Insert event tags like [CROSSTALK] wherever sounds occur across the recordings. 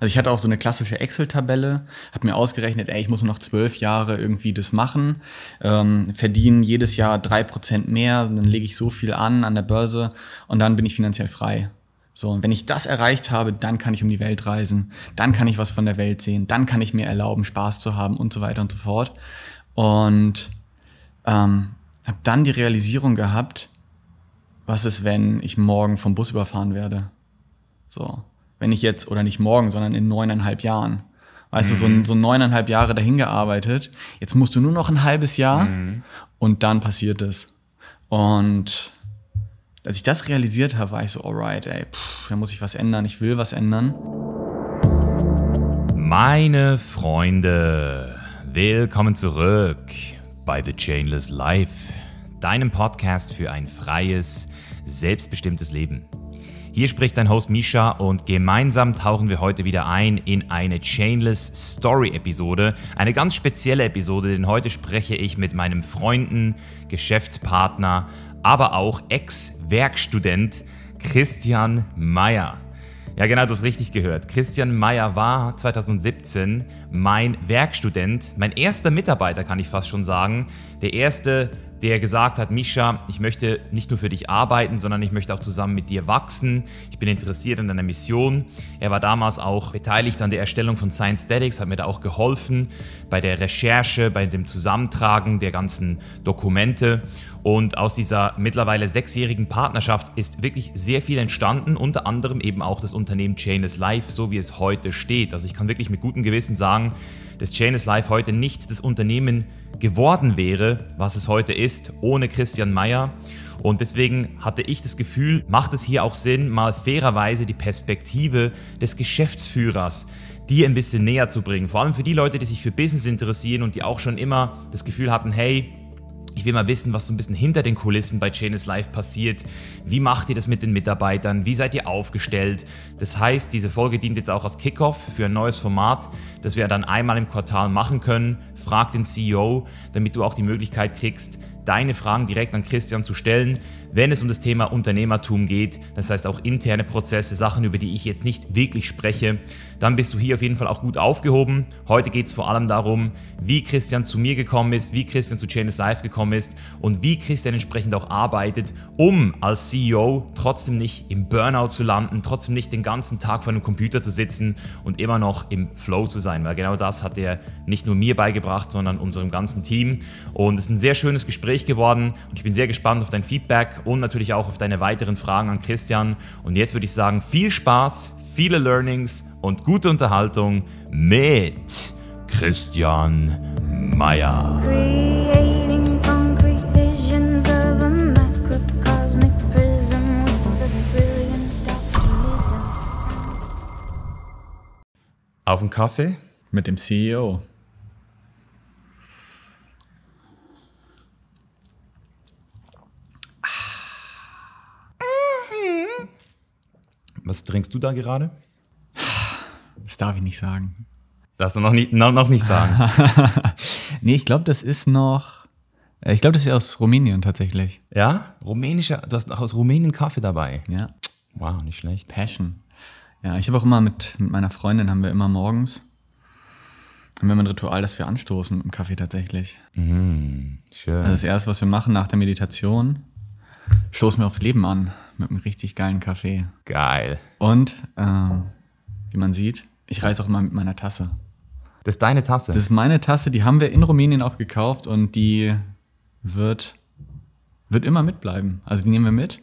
Also ich hatte auch so eine klassische Excel-Tabelle, habe mir ausgerechnet, ey, ich muss nur noch zwölf Jahre irgendwie das machen, ähm, verdiene jedes Jahr drei Prozent mehr, dann lege ich so viel an an der Börse und dann bin ich finanziell frei. So, und wenn ich das erreicht habe, dann kann ich um die Welt reisen, dann kann ich was von der Welt sehen, dann kann ich mir erlauben, Spaß zu haben und so weiter und so fort. Und ähm, habe dann die Realisierung gehabt, was ist, wenn ich morgen vom Bus überfahren werde? So, wenn ich jetzt, oder nicht morgen, sondern in neuneinhalb Jahren. Weißt mhm. du, so, mhm. so neuneinhalb Jahre dahin gearbeitet. Jetzt musst du nur noch ein halbes Jahr mhm. und dann passiert es. Und als ich das realisiert habe, war ich so, alright, ey, pff, da muss ich was ändern, ich will was ändern. Meine Freunde, willkommen zurück bei The Chainless Life, deinem Podcast für ein freies, selbstbestimmtes Leben. Hier spricht dein Host Misha und gemeinsam tauchen wir heute wieder ein in eine Chainless Story Episode. Eine ganz spezielle Episode, denn heute spreche ich mit meinem Freunden, Geschäftspartner, aber auch Ex-Werkstudent Christian Meyer. Ja, genau, du hast richtig gehört. Christian Meyer war 2017 mein Werkstudent, mein erster Mitarbeiter, kann ich fast schon sagen. Der erste der gesagt hat, Misha, ich möchte nicht nur für dich arbeiten, sondern ich möchte auch zusammen mit dir wachsen. Ich bin interessiert an deiner Mission. Er war damals auch beteiligt an der Erstellung von Science Statics, hat mir da auch geholfen bei der Recherche, bei dem Zusammentragen der ganzen Dokumente. Und aus dieser mittlerweile sechsjährigen Partnerschaft ist wirklich sehr viel entstanden, unter anderem eben auch das Unternehmen Chainless Life, so wie es heute steht. Also ich kann wirklich mit gutem Gewissen sagen, dass Chainless Life heute nicht das Unternehmen geworden wäre, was es heute ist, ohne Christian Meyer. Und deswegen hatte ich das Gefühl, macht es hier auch Sinn, mal fairerweise die Perspektive des Geschäftsführers dir ein bisschen näher zu bringen. Vor allem für die Leute, die sich für Business interessieren und die auch schon immer das Gefühl hatten, hey, ich will mal wissen, was so ein bisschen hinter den Kulissen bei Chainless Life passiert. Wie macht ihr das mit den Mitarbeitern? Wie seid ihr aufgestellt? Das heißt, diese Folge dient jetzt auch als Kickoff für ein neues Format, das wir dann einmal im Quartal machen können. Frag den CEO, damit du auch die Möglichkeit kriegst, deine Fragen direkt an Christian zu stellen, wenn es um das Thema Unternehmertum geht, das heißt auch interne Prozesse, Sachen, über die ich jetzt nicht wirklich spreche, dann bist du hier auf jeden Fall auch gut aufgehoben. Heute geht es vor allem darum, wie Christian zu mir gekommen ist, wie Christian zu Chainless Life gekommen ist und wie Christian entsprechend auch arbeitet, um als CEO trotzdem nicht im Burnout zu landen, trotzdem nicht den ganzen Tag vor einem Computer zu sitzen und immer noch im Flow zu sein, weil genau das hat er nicht nur mir beigebracht, sondern unserem ganzen Team. Und es ist ein sehr schönes Gespräch Gespräch geworden und ich bin sehr gespannt auf dein Feedback und natürlich auch auf deine weiteren Fragen an Christian. Und jetzt würde ich sagen, viel Spaß, viele Learnings und gute Unterhaltung mit Christian Meyer. Auf einen Kaffee? Mit dem CEO. Was trinkst du da gerade? Das darf ich nicht sagen. Darfst du noch nicht, noch, noch nicht sagen? [LAUGHS] nee, ich glaube, das ist noch. Äh, ich glaube, das ist aus Rumänien tatsächlich. Ja? Rumänischer, du hast auch aus Rumänien Kaffee dabei. Ja. Wow, nicht schlecht. Passion. Ja, ich habe auch immer mit, mit meiner Freundin, haben wir immer morgens, haben wir immer ein Ritual, das wir anstoßen mit dem Kaffee tatsächlich. Mhm, schön. Also das erste, was wir machen nach der Meditation, stoßen wir aufs Leben an mit einem richtig geilen Kaffee. Geil. Und ähm, wie man sieht, ich reise auch immer mit meiner Tasse. Das ist deine Tasse? Das ist meine Tasse, die haben wir in Rumänien auch gekauft und die wird, wird immer mitbleiben. Also die nehmen wir mit.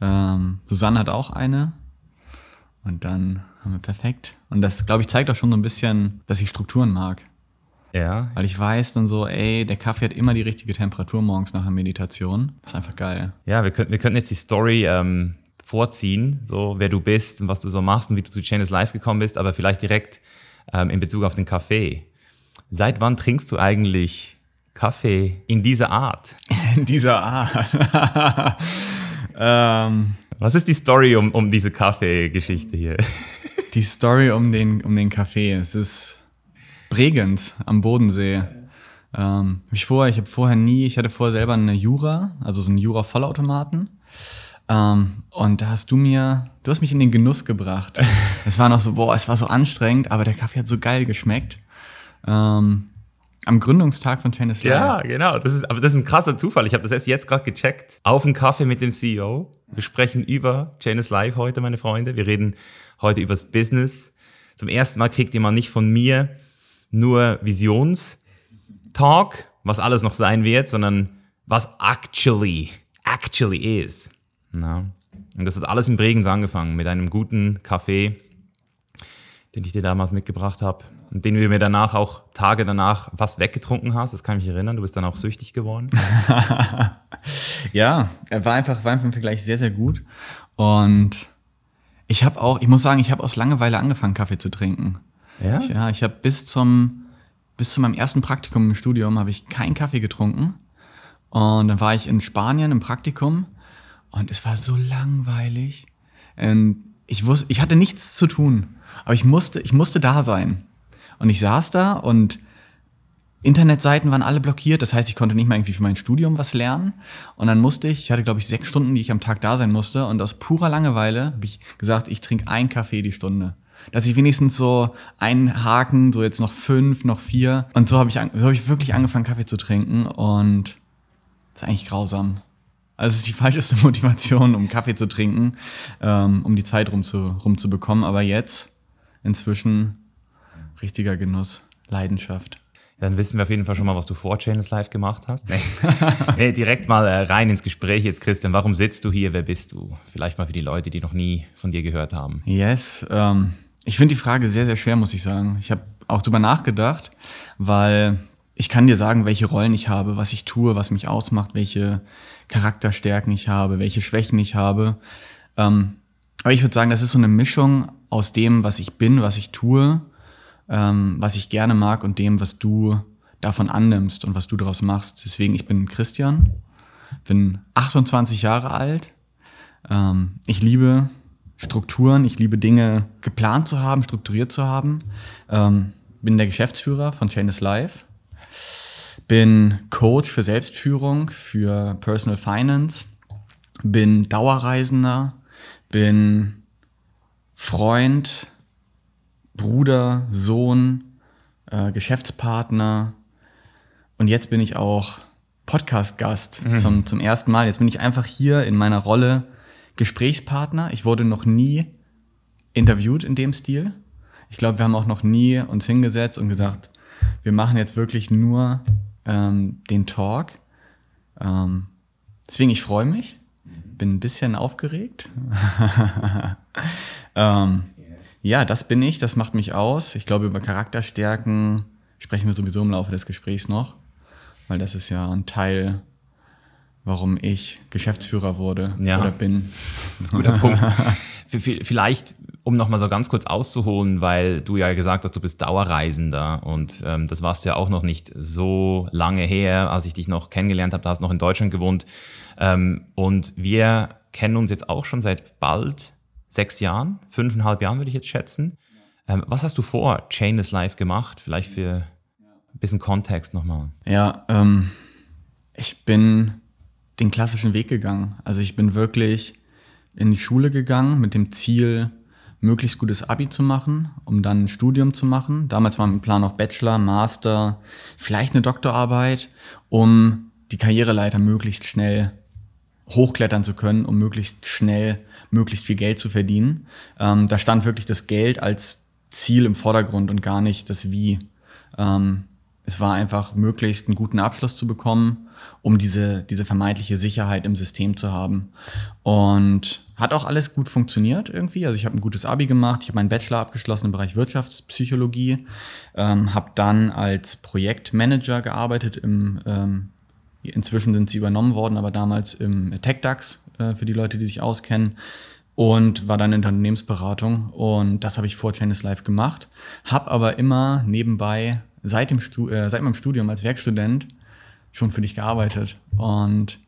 Ähm, Susanne hat auch eine. Und dann haben wir perfekt. Und das, glaube ich, zeigt auch schon so ein bisschen, dass ich Strukturen mag. Ja. Weil ich weiß dann so, ey, der Kaffee hat immer die richtige Temperatur morgens nach der Meditation. Das ist einfach geil. Ja, wir könnten, wir könnten jetzt die Story ähm, vorziehen, so wer du bist und was du so machst und wie du zu Channels Live gekommen bist, aber vielleicht direkt ähm, in Bezug auf den Kaffee. Seit wann trinkst du eigentlich Kaffee in dieser Art? [LAUGHS] In dieser Art. [LAUGHS] ähm, was ist die Story um, um diese Kaffeegeschichte hier? Die Story um den, um den Kaffee. Es ist Bregenz am Bodensee. Ähm, ich vorher, ich habe vorher nie, ich hatte vorher selber eine Jura, also so einen Jura-Vollautomaten. Ähm, und da hast du mir, du hast mich in den Genuss gebracht. [LAUGHS] es war noch so, boah, es war so anstrengend, aber der Kaffee hat so geil geschmeckt. Ähm, am Gründungstag von Chainless Live. Ja, genau. Das ist, aber das ist ein krasser Zufall. Ich habe das erst jetzt gerade gecheckt. Auf einen Kaffee mit dem CEO. Wir sprechen über Chainless Live heute, meine Freunde. Wir reden heute über das Business. Zum ersten Mal kriegt ihr mal nicht von mir nur Visionstalk, was alles noch sein wird, sondern was actually, actually is. Na? Und das hat alles in Bregenz angefangen mit einem guten Kaffee, den ich dir damals mitgebracht habe und den du mir danach auch Tage danach was weggetrunken hast. Das kann ich mich erinnern. Du bist dann auch süchtig geworden. [LAUGHS] ja, war einfach, war einfach im Vergleich sehr, sehr gut. Und ich habe auch, ich muss sagen, ich habe aus Langeweile angefangen, Kaffee zu trinken. Ja? Ich, ja, ich habe bis zum, bis zu meinem ersten Praktikum im Studium habe ich keinen Kaffee getrunken. Und dann war ich in Spanien im Praktikum und es war so langweilig. Und ich wusste, ich hatte nichts zu tun, aber ich musste, ich musste da sein. Und ich saß da und Internetseiten waren alle blockiert, das heißt, ich konnte nicht mal irgendwie für mein Studium was lernen. Und dann musste ich, ich hatte glaube ich sechs Stunden, die ich am Tag da sein musste. Und aus purer Langeweile habe ich gesagt, ich trinke einen Kaffee die Stunde. Dass ich wenigstens so einen Haken, so jetzt noch fünf, noch vier. Und so habe ich, so hab ich wirklich angefangen, Kaffee zu trinken. Und das ist eigentlich grausam. Also es ist die [LAUGHS] falscheste Motivation, um Kaffee zu trinken, ähm, um die Zeit rumzu, rumzubekommen. Aber jetzt, inzwischen, richtiger Genuss, Leidenschaft. Dann wissen wir auf jeden Fall schon mal, was du vor Chainless Live gemacht hast. Nee, [LAUGHS] nee direkt mal äh, rein ins Gespräch jetzt, Christian. Warum sitzt du hier? Wer bist du? Vielleicht mal für die Leute, die noch nie von dir gehört haben. Yes. Ähm, ich finde die Frage sehr, sehr schwer, muss ich sagen. Ich habe auch drüber nachgedacht, weil ich kann dir sagen, welche Rollen ich habe, was ich tue, was mich ausmacht, welche Charakterstärken ich habe, welche Schwächen ich habe. Ähm, aber ich würde sagen, das ist so eine Mischung aus dem, was ich bin, was ich tue ähm, was ich gerne mag und dem, was du davon annimmst und was du daraus machst. Deswegen, ich bin Christian, bin 28 Jahre alt. Ähm, ich liebe Strukturen, ich liebe Dinge geplant zu haben, strukturiert zu haben. Ähm, bin der Geschäftsführer von Chain is Life. Bin Coach für Selbstführung, für Personal Finance. Bin Dauerreisender. Bin Freund, Bruder, Sohn, äh, Geschäftspartner und jetzt bin ich auch Podcast-Gast mhm. zum, zum ersten Mal. Jetzt bin ich einfach hier in meiner Rolle Gesprächspartner. Ich wurde noch nie interviewt in dem Stil. Ich glaube, wir haben auch noch nie uns hingesetzt und gesagt, wir machen jetzt wirklich nur ähm, den Talk. Ähm, deswegen, ich freue mich, bin ein bisschen aufgeregt. [LAUGHS] ähm, ja, das bin ich, das macht mich aus. Ich glaube, über Charakterstärken sprechen wir sowieso im Laufe des Gesprächs noch, weil das ist ja ein Teil, warum ich Geschäftsführer wurde ja. oder bin. Das ist ein guter Punkt. [LAUGHS] Vielleicht, um nochmal so ganz kurz auszuholen, weil du ja gesagt hast, du bist Dauerreisender und ähm, das warst ja auch noch nicht so lange her, als ich dich noch kennengelernt habe, da hast du noch in Deutschland gewohnt. Ähm, und wir kennen uns jetzt auch schon seit bald sechs Jahren, fünfeinhalb Jahren würde ich jetzt schätzen. Ähm, was hast du vor Chainless Life gemacht? Vielleicht für ein bisschen Kontext nochmal. Ja, ähm, ich bin den klassischen Weg gegangen. Also ich bin wirklich in die Schule gegangen mit dem Ziel, möglichst gutes Abi zu machen, um dann ein Studium zu machen. Damals war mein Plan auch Bachelor, Master, vielleicht eine Doktorarbeit, um die Karriereleiter möglichst schnell hochklettern zu können, um möglichst schnell möglichst viel Geld zu verdienen. Ähm, da stand wirklich das Geld als Ziel im Vordergrund und gar nicht das Wie. Ähm, es war einfach möglichst einen guten Abschluss zu bekommen, um diese, diese vermeintliche Sicherheit im System zu haben. Und hat auch alles gut funktioniert irgendwie. Also ich habe ein gutes Abi gemacht, ich habe meinen Bachelor abgeschlossen im Bereich Wirtschaftspsychologie, ähm, habe dann als Projektmanager gearbeitet im ähm, Inzwischen sind sie übernommen worden, aber damals im TechDAX, äh, für die Leute, die sich auskennen. Und war dann in der Unternehmensberatung. Und das habe ich vor Tennis Live gemacht. Habe aber immer nebenbei seit, dem Stu äh, seit meinem Studium als Werkstudent schon für dich gearbeitet. Und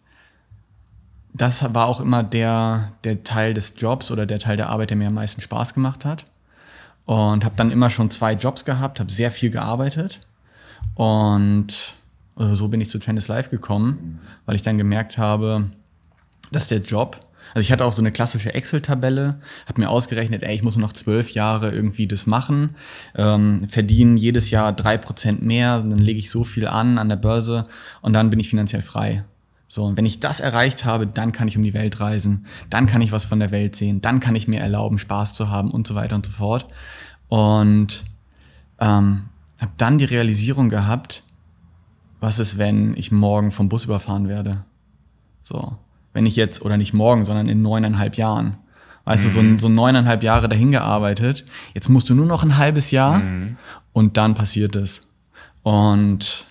das war auch immer der, der Teil des Jobs oder der Teil der Arbeit, der mir am meisten Spaß gemacht hat. Und habe dann immer schon zwei Jobs gehabt, habe sehr viel gearbeitet. Und also so bin ich zu Trendis Live gekommen, weil ich dann gemerkt habe, dass der Job Also ich hatte auch so eine klassische Excel-Tabelle, habe mir ausgerechnet, ey, ich muss noch zwölf Jahre irgendwie das machen, ähm, verdiene jedes Jahr drei Prozent mehr, dann lege ich so viel an an der Börse und dann bin ich finanziell frei. So, und wenn ich das erreicht habe, dann kann ich um die Welt reisen, dann kann ich was von der Welt sehen, dann kann ich mir erlauben, Spaß zu haben und so weiter und so fort. Und ähm, habe dann die Realisierung gehabt, was ist, wenn ich morgen vom Bus überfahren werde? So, wenn ich jetzt, oder nicht morgen, sondern in neuneinhalb Jahren. Weißt mhm. du, so, so neuneinhalb Jahre dahin gearbeitet, jetzt musst du nur noch ein halbes Jahr mhm. und dann passiert es. Und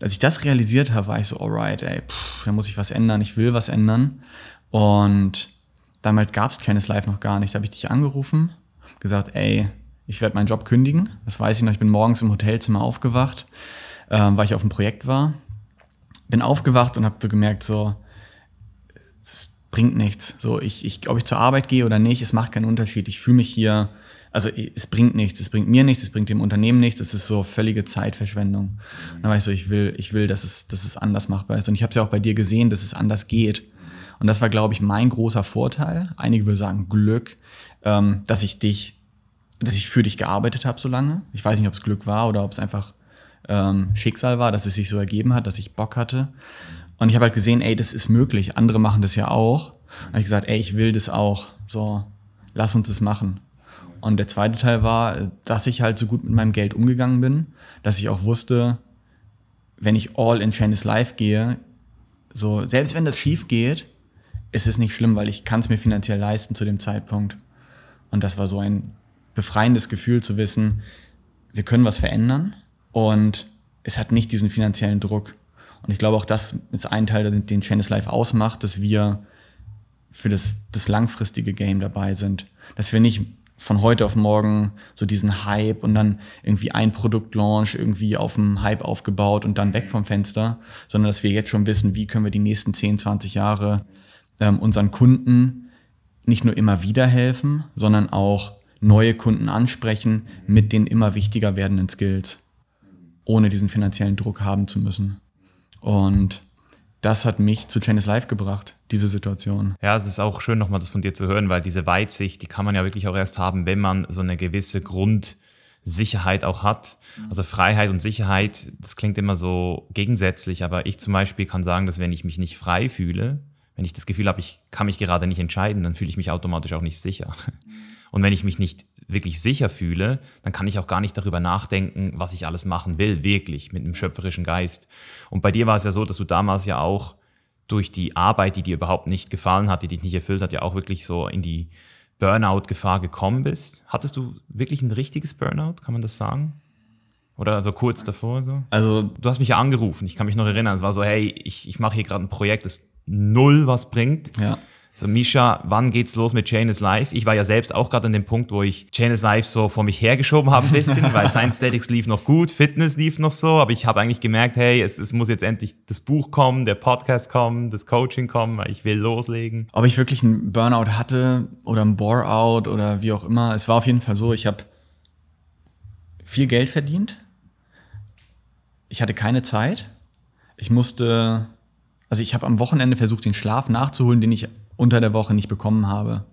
als ich das realisiert habe, war ich so, alright, ey, pff, da muss ich was ändern, ich will was ändern. Und damals gab es Tennis Live noch gar nicht. Da habe ich dich angerufen, gesagt, ey, ich werde meinen Job kündigen. Das weiß ich noch. Ich bin morgens im Hotelzimmer aufgewacht, ähm, weil ich auf einem Projekt war. Bin aufgewacht und habe so gemerkt, so, es bringt nichts. So, ich, ich, ob ich zur Arbeit gehe oder nicht, es macht keinen Unterschied. Ich fühle mich hier also es bringt nichts, es bringt mir nichts, es bringt dem Unternehmen nichts, es ist so völlige Zeitverschwendung. Und dann war ich so, ich will, ich will, dass es, dass es anders machbar ist. Und ich habe es ja auch bei dir gesehen, dass es anders geht. Und das war, glaube ich, mein großer Vorteil. Einige würden sagen Glück, ähm, dass ich dich, dass ich für dich gearbeitet habe so lange. Ich weiß nicht, ob es Glück war oder ob es einfach ähm, Schicksal war, dass es sich so ergeben hat, dass ich Bock hatte. Und ich habe halt gesehen, ey, das ist möglich. Andere machen das ja auch. Und habe ich gesagt, ey, ich will das auch. So, lass uns das machen. Und der zweite Teil war, dass ich halt so gut mit meinem Geld umgegangen bin, dass ich auch wusste, wenn ich all in Chinese Life gehe, so, selbst wenn das schief geht, ist es nicht schlimm, weil ich kann es mir finanziell leisten zu dem Zeitpunkt. Und das war so ein befreiendes Gefühl zu wissen, wir können was verändern und es hat nicht diesen finanziellen Druck. Und ich glaube auch, das ist ein Teil, den Chinese Life ausmacht, dass wir für das, das langfristige Game dabei sind. Dass wir nicht von heute auf morgen so diesen Hype und dann irgendwie ein Produktlaunch irgendwie auf dem Hype aufgebaut und dann weg vom Fenster, sondern dass wir jetzt schon wissen, wie können wir die nächsten 10, 20 Jahre ähm, unseren Kunden nicht nur immer wieder helfen, sondern auch neue Kunden ansprechen mit den immer wichtiger werdenden Skills, ohne diesen finanziellen Druck haben zu müssen. Und das hat mich zu Chinese Life gebracht, diese Situation. Ja, es ist auch schön, nochmal das von dir zu hören, weil diese Weitsicht, die kann man ja wirklich auch erst haben, wenn man so eine gewisse Grundsicherheit auch hat. Also Freiheit und Sicherheit, das klingt immer so gegensätzlich, aber ich zum Beispiel kann sagen, dass wenn ich mich nicht frei fühle, wenn ich das Gefühl habe, ich kann mich gerade nicht entscheiden, dann fühle ich mich automatisch auch nicht sicher. Und wenn ich mich nicht wirklich sicher fühle, dann kann ich auch gar nicht darüber nachdenken, was ich alles machen will, wirklich mit einem schöpferischen Geist. Und bei dir war es ja so, dass du damals ja auch durch die Arbeit, die dir überhaupt nicht gefallen hat, die dich nicht erfüllt hat, ja auch wirklich so in die Burnout-Gefahr gekommen bist. Hattest du wirklich ein richtiges Burnout, kann man das sagen? Oder also kurz davor so? Also, du hast mich ja angerufen, ich kann mich noch erinnern. Es war so, hey, ich, ich mache hier gerade ein Projekt, das null was bringt. Ja. So, Misha, wann geht's los mit Chain is Life? Ich war ja selbst auch gerade an dem Punkt, wo ich Chain is Life so vor mich hergeschoben habe ein [LAUGHS] bisschen, weil Science Statics lief noch gut, Fitness lief noch so, aber ich habe eigentlich gemerkt, hey, es, es muss jetzt endlich das Buch kommen, der Podcast kommen, das Coaching kommen, weil ich will loslegen. Ob ich wirklich einen Burnout hatte oder einen Bore-out oder wie auch immer, es war auf jeden Fall so, ich habe viel Geld verdient, ich hatte keine Zeit, ich musste also ich habe am Wochenende versucht, den Schlaf nachzuholen, den ich unter der Woche nicht bekommen habe.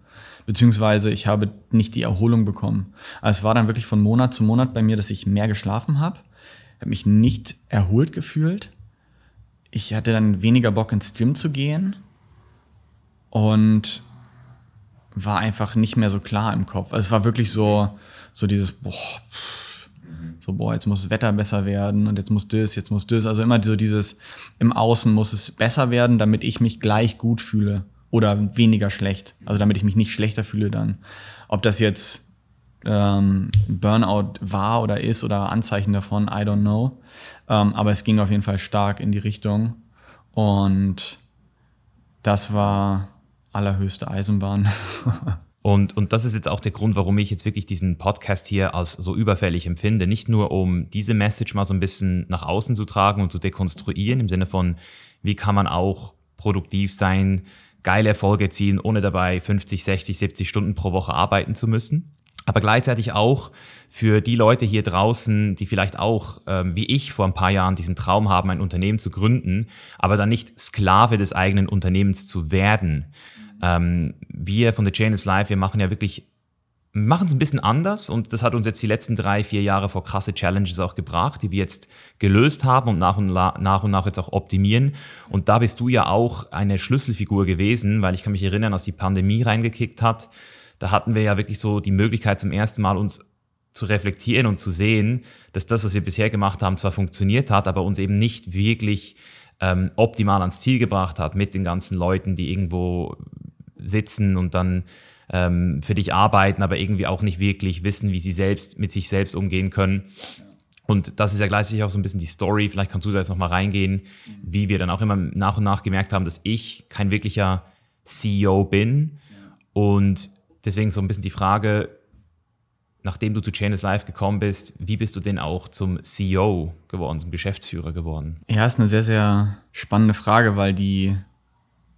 Beziehungsweise ich habe nicht die Erholung bekommen. Also es war dann wirklich von Monat zu Monat bei mir, dass ich mehr geschlafen habe, habe mich nicht erholt gefühlt. Ich hatte dann weniger Bock ins Gym zu gehen und war einfach nicht mehr so klar im Kopf. Also es war wirklich so, so dieses, boah, so, boah, jetzt muss das Wetter besser werden und jetzt muss das, jetzt muss das. Also immer so dieses, im Außen muss es besser werden, damit ich mich gleich gut fühle oder weniger schlecht. Also damit ich mich nicht schlechter fühle dann. Ob das jetzt ähm, Burnout war oder ist oder Anzeichen davon, I don't know. Ähm, aber es ging auf jeden Fall stark in die Richtung. Und das war allerhöchste Eisenbahn. [LAUGHS] Und, und das ist jetzt auch der Grund, warum ich jetzt wirklich diesen Podcast hier als so überfällig empfinde. Nicht nur, um diese Message mal so ein bisschen nach außen zu tragen und zu dekonstruieren, im Sinne von, wie kann man auch produktiv sein, geile Erfolge erzielen, ohne dabei 50, 60, 70 Stunden pro Woche arbeiten zu müssen. Aber gleichzeitig auch für die Leute hier draußen, die vielleicht auch, ähm, wie ich vor ein paar Jahren, diesen Traum haben, ein Unternehmen zu gründen, aber dann nicht Sklave des eigenen Unternehmens zu werden. Ähm, wir von The Chain is Life, wir machen ja wirklich machen es ein bisschen anders und das hat uns jetzt die letzten drei, vier Jahre vor krasse Challenges auch gebracht, die wir jetzt gelöst haben und nach und nach, und nach jetzt auch optimieren. Und da bist du ja auch eine Schlüsselfigur gewesen, weil ich kann mich erinnern, als die Pandemie reingekickt hat, da hatten wir ja wirklich so die Möglichkeit zum ersten Mal uns zu reflektieren und zu sehen, dass das, was wir bisher gemacht haben, zwar funktioniert hat, aber uns eben nicht wirklich ähm, optimal ans Ziel gebracht hat mit den ganzen Leuten, die irgendwo sitzen und dann ähm, für dich arbeiten, aber irgendwie auch nicht wirklich wissen, wie sie selbst mit sich selbst umgehen können. Und das ist ja gleichzeitig auch so ein bisschen die Story. Vielleicht kannst du da jetzt nochmal reingehen, wie wir dann auch immer nach und nach gemerkt haben, dass ich kein wirklicher CEO bin. Und deswegen so ein bisschen die Frage, nachdem du zu Chainless Life gekommen bist, wie bist du denn auch zum CEO geworden, zum Geschäftsführer geworden? Ja, ist eine sehr, sehr spannende Frage, weil die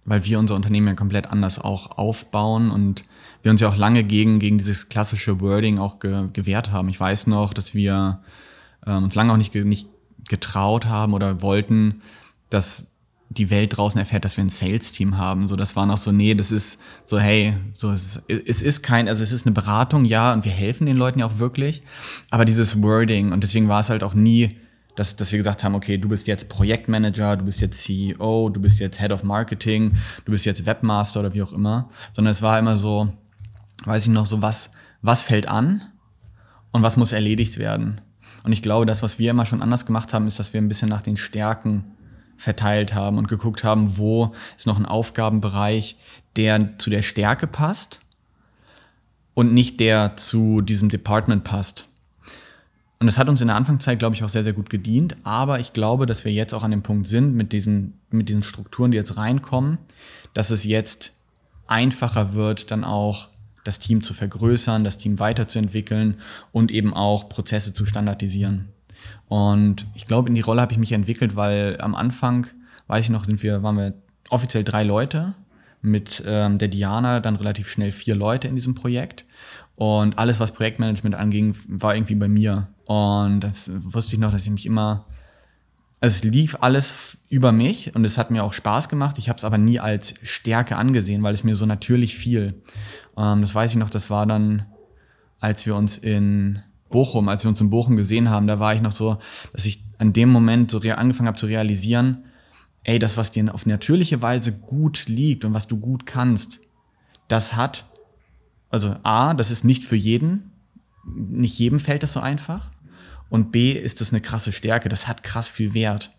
weil wir unser Unternehmen ja komplett anders auch aufbauen und wir uns ja auch lange gegen, gegen dieses klassische Wording auch ge, gewehrt haben. Ich weiß noch, dass wir äh, uns lange auch nicht, nicht getraut haben oder wollten, dass die Welt draußen erfährt, dass wir ein Sales-Team haben. So, das war noch so, nee, das ist so, hey, so, es ist, es ist kein, also es ist eine Beratung, ja, und wir helfen den Leuten ja auch wirklich. Aber dieses Wording, und deswegen war es halt auch nie dass, dass wir gesagt haben, okay, du bist jetzt Projektmanager, du bist jetzt CEO, du bist jetzt Head of Marketing, du bist jetzt Webmaster oder wie auch immer, sondern es war immer so, weiß ich noch, so was, was fällt an und was muss erledigt werden. Und ich glaube, das, was wir immer schon anders gemacht haben, ist, dass wir ein bisschen nach den Stärken verteilt haben und geguckt haben, wo ist noch ein Aufgabenbereich, der zu der Stärke passt und nicht der zu diesem Department passt. Und das hat uns in der Anfangszeit, glaube ich, auch sehr, sehr gut gedient. Aber ich glaube, dass wir jetzt auch an dem Punkt sind mit diesen, mit diesen Strukturen, die jetzt reinkommen, dass es jetzt einfacher wird, dann auch das Team zu vergrößern, das Team weiterzuentwickeln und eben auch Prozesse zu standardisieren. Und ich glaube, in die Rolle habe ich mich entwickelt, weil am Anfang, weiß ich noch, sind wir, waren wir offiziell drei Leute, mit ähm, der Diana dann relativ schnell vier Leute in diesem Projekt. Und alles, was Projektmanagement anging, war irgendwie bei mir. Und das wusste ich noch, dass ich mich immer. Also es lief alles über mich und es hat mir auch Spaß gemacht. Ich habe es aber nie als Stärke angesehen, weil es mir so natürlich fiel. Ähm, das weiß ich noch, das war dann, als wir uns in Bochum, als wir uns in Bochum gesehen haben, da war ich noch so, dass ich an dem Moment so angefangen habe zu realisieren, ey, das, was dir auf natürliche Weise gut liegt und was du gut kannst, das hat, also A, das ist nicht für jeden, nicht jedem fällt das so einfach. Und B, ist das eine krasse Stärke, das hat krass viel Wert.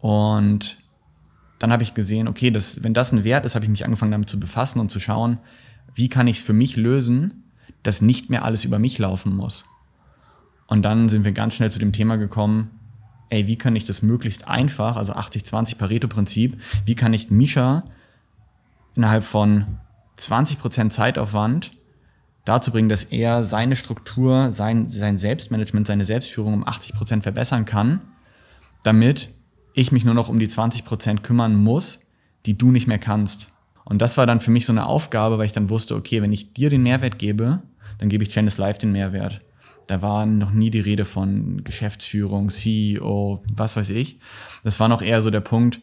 Und dann habe ich gesehen, okay, das, wenn das ein Wert ist, habe ich mich angefangen damit zu befassen und zu schauen, wie kann ich es für mich lösen, dass nicht mehr alles über mich laufen muss. Und dann sind wir ganz schnell zu dem Thema gekommen, ey, wie kann ich das möglichst einfach, also 80-20 Pareto-Prinzip, wie kann ich Misha innerhalb von 20% Zeitaufwand dazu bringen, dass er seine Struktur, sein, sein Selbstmanagement, seine Selbstführung um 80 Prozent verbessern kann, damit ich mich nur noch um die 20 Prozent kümmern muss, die du nicht mehr kannst. Und das war dann für mich so eine Aufgabe, weil ich dann wusste, okay, wenn ich dir den Mehrwert gebe, dann gebe ich Janice Live den Mehrwert. Da war noch nie die Rede von Geschäftsführung, CEO, was weiß ich. Das war noch eher so der Punkt,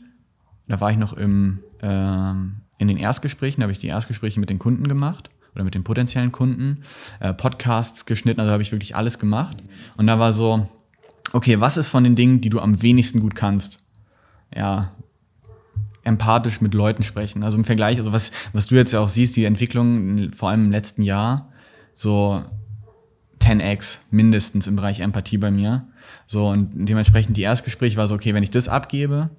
da war ich noch im, ähm, in den Erstgesprächen, da habe ich die Erstgespräche mit den Kunden gemacht oder mit den potenziellen Kunden, äh, Podcasts geschnitten, also habe ich wirklich alles gemacht. Und da war so, okay, was ist von den Dingen, die du am wenigsten gut kannst? Ja, empathisch mit Leuten sprechen. Also im Vergleich, also was, was du jetzt ja auch siehst, die Entwicklung vor allem im letzten Jahr, so 10x mindestens im Bereich Empathie bei mir. So, und dementsprechend die Erstgespräch war so, okay, wenn ich das abgebe,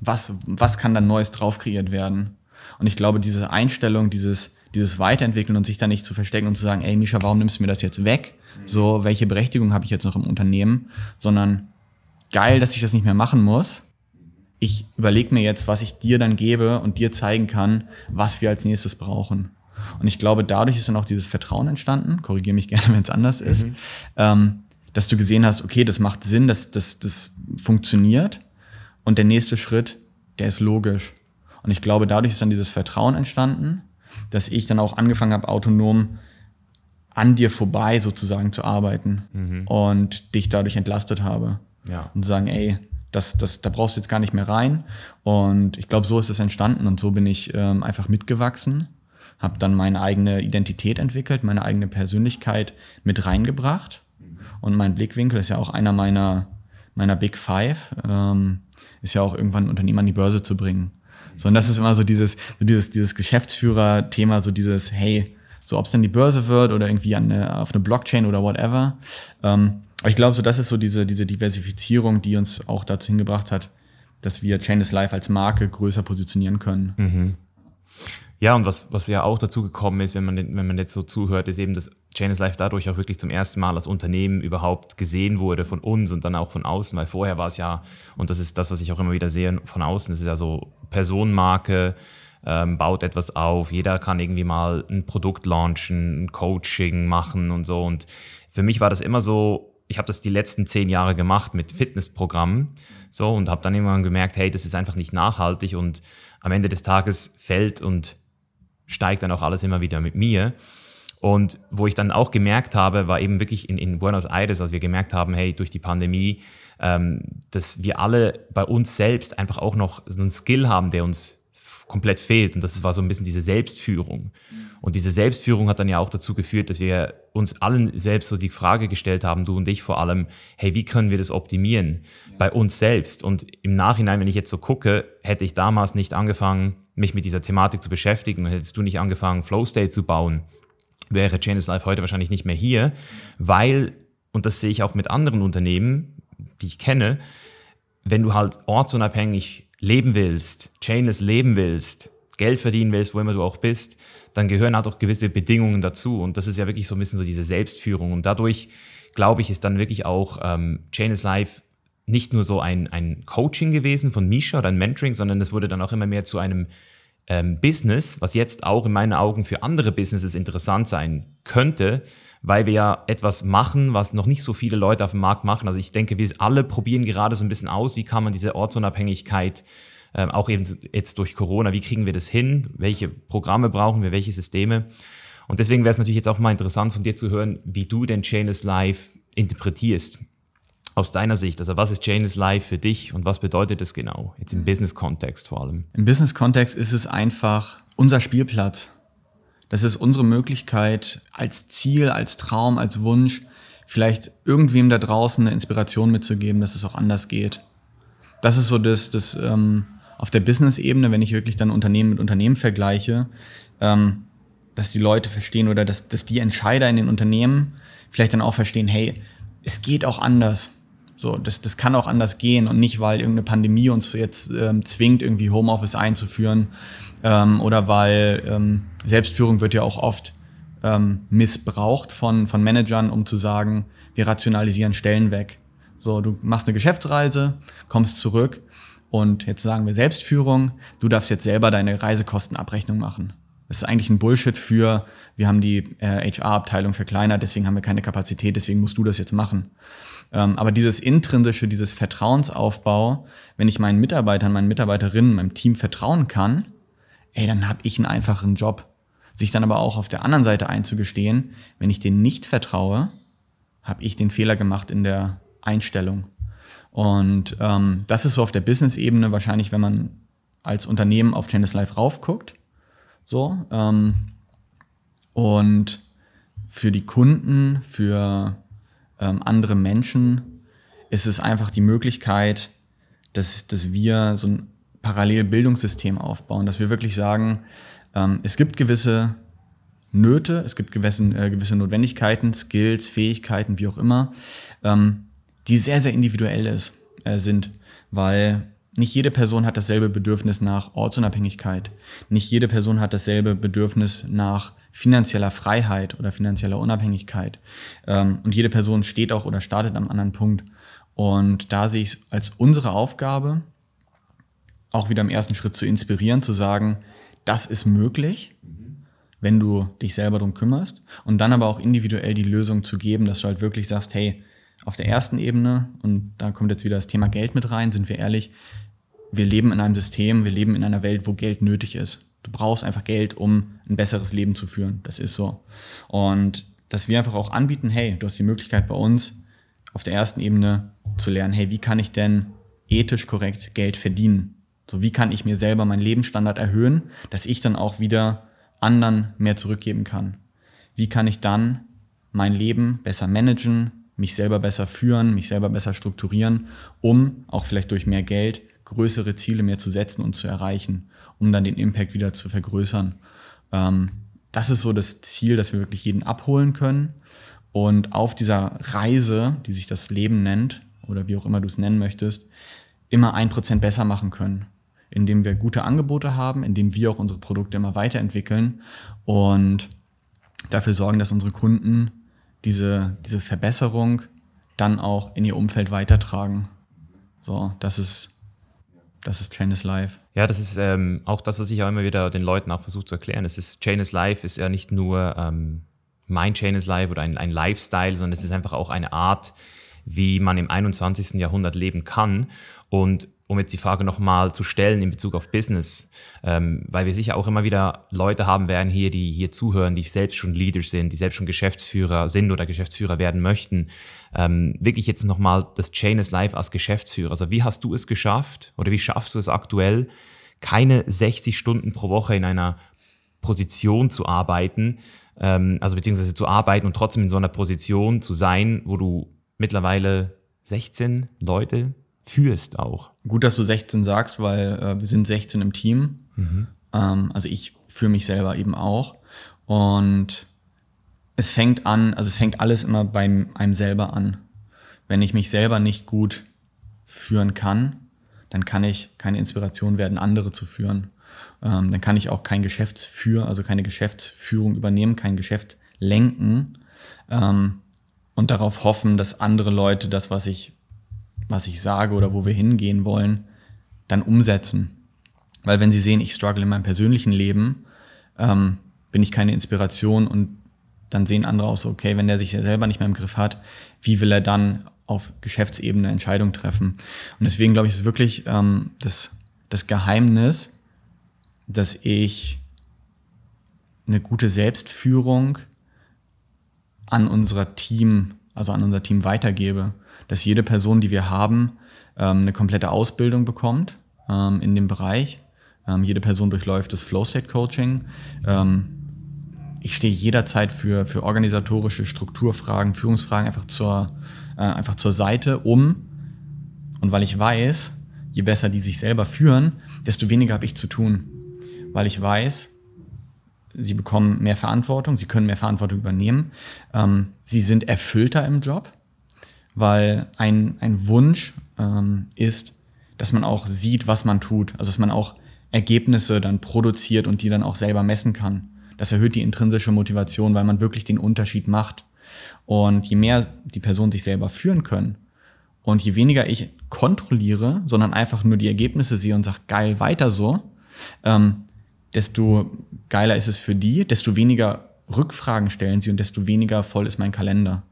was, was kann dann Neues drauf kreiert werden? Und ich glaube, diese Einstellung, dieses, dieses Weiterentwickeln und sich da nicht zu verstecken und zu sagen, ey Misha, warum nimmst du mir das jetzt weg? So, welche Berechtigung habe ich jetzt noch im Unternehmen? Sondern geil, dass ich das nicht mehr machen muss. Ich überlege mir jetzt, was ich dir dann gebe und dir zeigen kann, was wir als nächstes brauchen. Und ich glaube, dadurch ist dann auch dieses Vertrauen entstanden, korrigiere mich [LAUGHS] gerne, wenn es anders ist, mhm. ähm, dass du gesehen hast, okay, das macht Sinn, das, das, das funktioniert. Und der nächste Schritt, der ist logisch. Und ich glaube, dadurch ist dann dieses Vertrauen entstanden dass ich dann auch angefangen habe, autonom an dir vorbei sozusagen zu arbeiten mhm. und dich dadurch entlastet habe. Ja. Und sagen, ey, Das, das, da brauchst du jetzt gar nicht mehr rein. Und ich glaube, so ist es entstanden und so bin ich ähm, einfach mitgewachsen, habe dann meine eigene Identität entwickelt, meine eigene Persönlichkeit mit reingebracht. Und mein Blickwinkel ist ja auch einer meiner, meiner Big Five, ähm, ist ja auch irgendwann ein Unternehmen an die Börse zu bringen. So, und das ist immer so dieses, so dieses, dieses Geschäftsführer-Thema, so dieses, hey, so ob es dann die Börse wird oder irgendwie eine, auf eine Blockchain oder whatever. Ähm, aber ich glaube, so das ist so diese, diese Diversifizierung, die uns auch dazu hingebracht hat, dass wir Chainless Life als Marke größer positionieren können. Mhm. Ja, und was, was ja auch dazu gekommen ist, wenn man, wenn man jetzt so zuhört, ist eben, dass Chainless Life dadurch auch wirklich zum ersten Mal als Unternehmen überhaupt gesehen wurde von uns und dann auch von außen, weil vorher war es ja, und das ist das, was ich auch immer wieder sehe von außen, das ist ja so Personenmarke, ähm, baut etwas auf, jeder kann irgendwie mal ein Produkt launchen, ein Coaching machen und so. Und für mich war das immer so, ich habe das die letzten zehn Jahre gemacht mit Fitnessprogrammen so und habe dann irgendwann gemerkt, hey, das ist einfach nicht nachhaltig und am Ende des Tages fällt und steigt dann auch alles immer wieder mit mir. Und wo ich dann auch gemerkt habe, war eben wirklich in, in Buenos Aires, als wir gemerkt haben, hey, durch die Pandemie, ähm, dass wir alle bei uns selbst einfach auch noch so einen Skill haben, der uns komplett fehlt. Und das war so ein bisschen diese Selbstführung. Und diese Selbstführung hat dann ja auch dazu geführt, dass wir uns allen selbst so die Frage gestellt haben, du und ich vor allem, hey, wie können wir das optimieren bei uns selbst? Und im Nachhinein, wenn ich jetzt so gucke, hätte ich damals nicht angefangen, mich mit dieser Thematik zu beschäftigen und hättest du nicht angefangen, Flow State zu bauen, wäre Chainless Life heute wahrscheinlich nicht mehr hier, weil, und das sehe ich auch mit anderen Unternehmen, die ich kenne, wenn du halt ortsunabhängig leben willst, chainless leben willst, Geld verdienen willst, wo immer du auch bist, dann gehören halt auch gewisse Bedingungen dazu. Und das ist ja wirklich so ein bisschen so diese Selbstführung. Und dadurch, glaube ich, ist dann wirklich auch ähm, Chainless Life nicht nur so ein, ein Coaching gewesen von Misha oder ein Mentoring, sondern es wurde dann auch immer mehr zu einem ähm, Business, was jetzt auch in meinen Augen für andere Businesses interessant sein könnte, weil wir ja etwas machen, was noch nicht so viele Leute auf dem Markt machen. Also ich denke, wir alle probieren gerade so ein bisschen aus, wie kann man diese Ortsunabhängigkeit ähm, auch eben jetzt durch Corona, wie kriegen wir das hin? Welche Programme brauchen wir? Welche Systeme? Und deswegen wäre es natürlich jetzt auch mal interessant von dir zu hören, wie du den Chainless Life interpretierst. Aus deiner Sicht, also was ist Chainless Life für dich und was bedeutet es genau? Jetzt im Business-Kontext vor allem. Im Business-Kontext ist es einfach unser Spielplatz. Das ist unsere Möglichkeit, als Ziel, als Traum, als Wunsch, vielleicht irgendwem da draußen eine Inspiration mitzugeben, dass es auch anders geht. Das ist so das, das ähm, auf der Business-Ebene, wenn ich wirklich dann Unternehmen mit Unternehmen vergleiche, ähm, dass die Leute verstehen oder dass, dass die Entscheider in den Unternehmen vielleicht dann auch verstehen, hey, es geht auch anders. So, das, das kann auch anders gehen und nicht, weil irgendeine Pandemie uns jetzt ähm, zwingt, irgendwie Homeoffice einzuführen ähm, oder weil ähm, Selbstführung wird ja auch oft ähm, missbraucht von, von Managern, um zu sagen, wir rationalisieren Stellen weg. So, du machst eine Geschäftsreise, kommst zurück und jetzt sagen wir Selbstführung, du darfst jetzt selber deine Reisekostenabrechnung machen. Das ist eigentlich ein Bullshit für, wir haben die äh, HR-Abteilung verkleinert, deswegen haben wir keine Kapazität, deswegen musst du das jetzt machen. Ähm, aber dieses intrinsische, dieses Vertrauensaufbau, wenn ich meinen Mitarbeitern, meinen Mitarbeiterinnen, meinem Team vertrauen kann, ey, dann habe ich einen einfachen Job. Sich dann aber auch auf der anderen Seite einzugestehen, wenn ich denen nicht vertraue, habe ich den Fehler gemacht in der Einstellung. Und ähm, das ist so auf der Business-Ebene wahrscheinlich, wenn man als Unternehmen auf Chainless Life raufguckt. So. Ähm, und für die Kunden, für ähm, andere Menschen ist es einfach die Möglichkeit, dass, dass wir so ein Parallelbildungssystem aufbauen, dass wir wirklich sagen, ähm, es gibt gewisse Nöte, es gibt gewisse, äh, gewisse Notwendigkeiten, Skills, Fähigkeiten, wie auch immer, ähm, die sehr, sehr individuell ist, äh, sind, weil nicht jede Person hat dasselbe Bedürfnis nach Ortsunabhängigkeit. Nicht jede Person hat dasselbe Bedürfnis nach finanzieller Freiheit oder finanzieller Unabhängigkeit. Ähm, und jede Person steht auch oder startet am anderen Punkt. Und da sehe ich es als unsere Aufgabe, auch wieder im ersten Schritt zu inspirieren, zu sagen, das ist möglich, wenn du dich selber darum kümmerst. Und dann aber auch individuell die Lösung zu geben, dass du halt wirklich sagst, hey, auf der ersten Ebene, und da kommt jetzt wieder das Thema Geld mit rein, sind wir ehrlich, wir leben in einem System, wir leben in einer Welt, wo Geld nötig ist. Du brauchst einfach Geld, um ein besseres Leben zu führen. Das ist so. Und dass wir einfach auch anbieten, hey, du hast die Möglichkeit bei uns auf der ersten Ebene zu lernen, hey, wie kann ich denn ethisch korrekt Geld verdienen? So, wie kann ich mir selber meinen Lebensstandard erhöhen, dass ich dann auch wieder anderen mehr zurückgeben kann? Wie kann ich dann mein Leben besser managen, mich selber besser führen, mich selber besser strukturieren, um auch vielleicht durch mehr Geld größere Ziele mehr zu setzen und zu erreichen, um dann den Impact wieder zu vergrößern. Ähm, das ist so das Ziel, dass wir wirklich jeden abholen können und auf dieser Reise, die sich das Leben nennt, oder wie auch immer du es nennen möchtest, immer ein Prozent besser machen können indem wir gute Angebote haben, indem wir auch unsere Produkte immer weiterentwickeln und dafür sorgen, dass unsere Kunden diese, diese Verbesserung dann auch in ihr Umfeld weitertragen. So, das ist, das ist Chain is Life. Ja, das ist ähm, auch das, was ich auch immer wieder den Leuten auch versuche zu erklären. Es ist Chain is Life ist ja nicht nur ähm, mein Chain is Life oder ein, ein Lifestyle, sondern es ist einfach auch eine Art, wie man im 21. Jahrhundert leben kann. Und um jetzt die Frage nochmal zu stellen in Bezug auf Business, ähm, weil wir sicher auch immer wieder Leute haben werden hier, die hier zuhören, die selbst schon Leaders sind, die selbst schon Geschäftsführer sind oder Geschäftsführer werden möchten. Ähm, wirklich jetzt nochmal das Chain is Life als Geschäftsführer. Also wie hast du es geschafft oder wie schaffst du es aktuell, keine 60 Stunden pro Woche in einer Position zu arbeiten, ähm, also beziehungsweise zu arbeiten und trotzdem in so einer Position zu sein, wo du mittlerweile 16 Leute führst auch. Gut, dass du 16 sagst, weil äh, wir sind 16 im Team. Mhm. Ähm, also ich führe mich selber eben auch. Und es fängt an, also es fängt alles immer bei einem selber an. Wenn ich mich selber nicht gut führen kann, dann kann ich keine Inspiration werden, andere zu führen. Ähm, dann kann ich auch kein Geschäftsführer, also keine Geschäftsführung übernehmen, kein Geschäft lenken ähm, und darauf hoffen, dass andere Leute das, was ich was ich sage oder wo wir hingehen wollen, dann umsetzen. Weil wenn sie sehen, ich struggle in meinem persönlichen Leben, ähm, bin ich keine Inspiration und dann sehen andere auch so, okay, wenn der sich selber nicht mehr im Griff hat, wie will er dann auf Geschäftsebene Entscheidungen treffen? Und deswegen glaube ich, ist wirklich ähm, das, das Geheimnis, dass ich eine gute Selbstführung an unser Team, also an unser Team weitergebe dass jede Person, die wir haben, ähm, eine komplette Ausbildung bekommt ähm, in dem Bereich. Ähm, jede Person durchläuft das Flow State Coaching. ich stehe jederzeit für, für organisatorische Strukturfragen, Führungsfragen einfach zur, äh, einfach zur Seite, um, und weil ich weiß, je besser die sich selber führen, desto weniger habe ich zu tun. Weil ich weiß, sie bekommen mehr Verantwortung, sie können mehr Verantwortung übernehmen, ähm, sie sind erfüllter im Job, weil ein, ein Wunsch ähm, ist, dass man auch sieht, was man tut, also dass man auch Ergebnisse dann produziert und die dann auch selber messen kann. Das erhöht die intrinsische Motivation, weil man wirklich den Unterschied macht. Und je mehr die Personen sich selber führen können und je weniger ich kontrolliere, sondern einfach nur die Ergebnisse sehe und sage, geil, weiter so, ähm, desto geiler ist es für die, desto weniger Rückfragen stellen sie und desto weniger voll ist mein Kalender.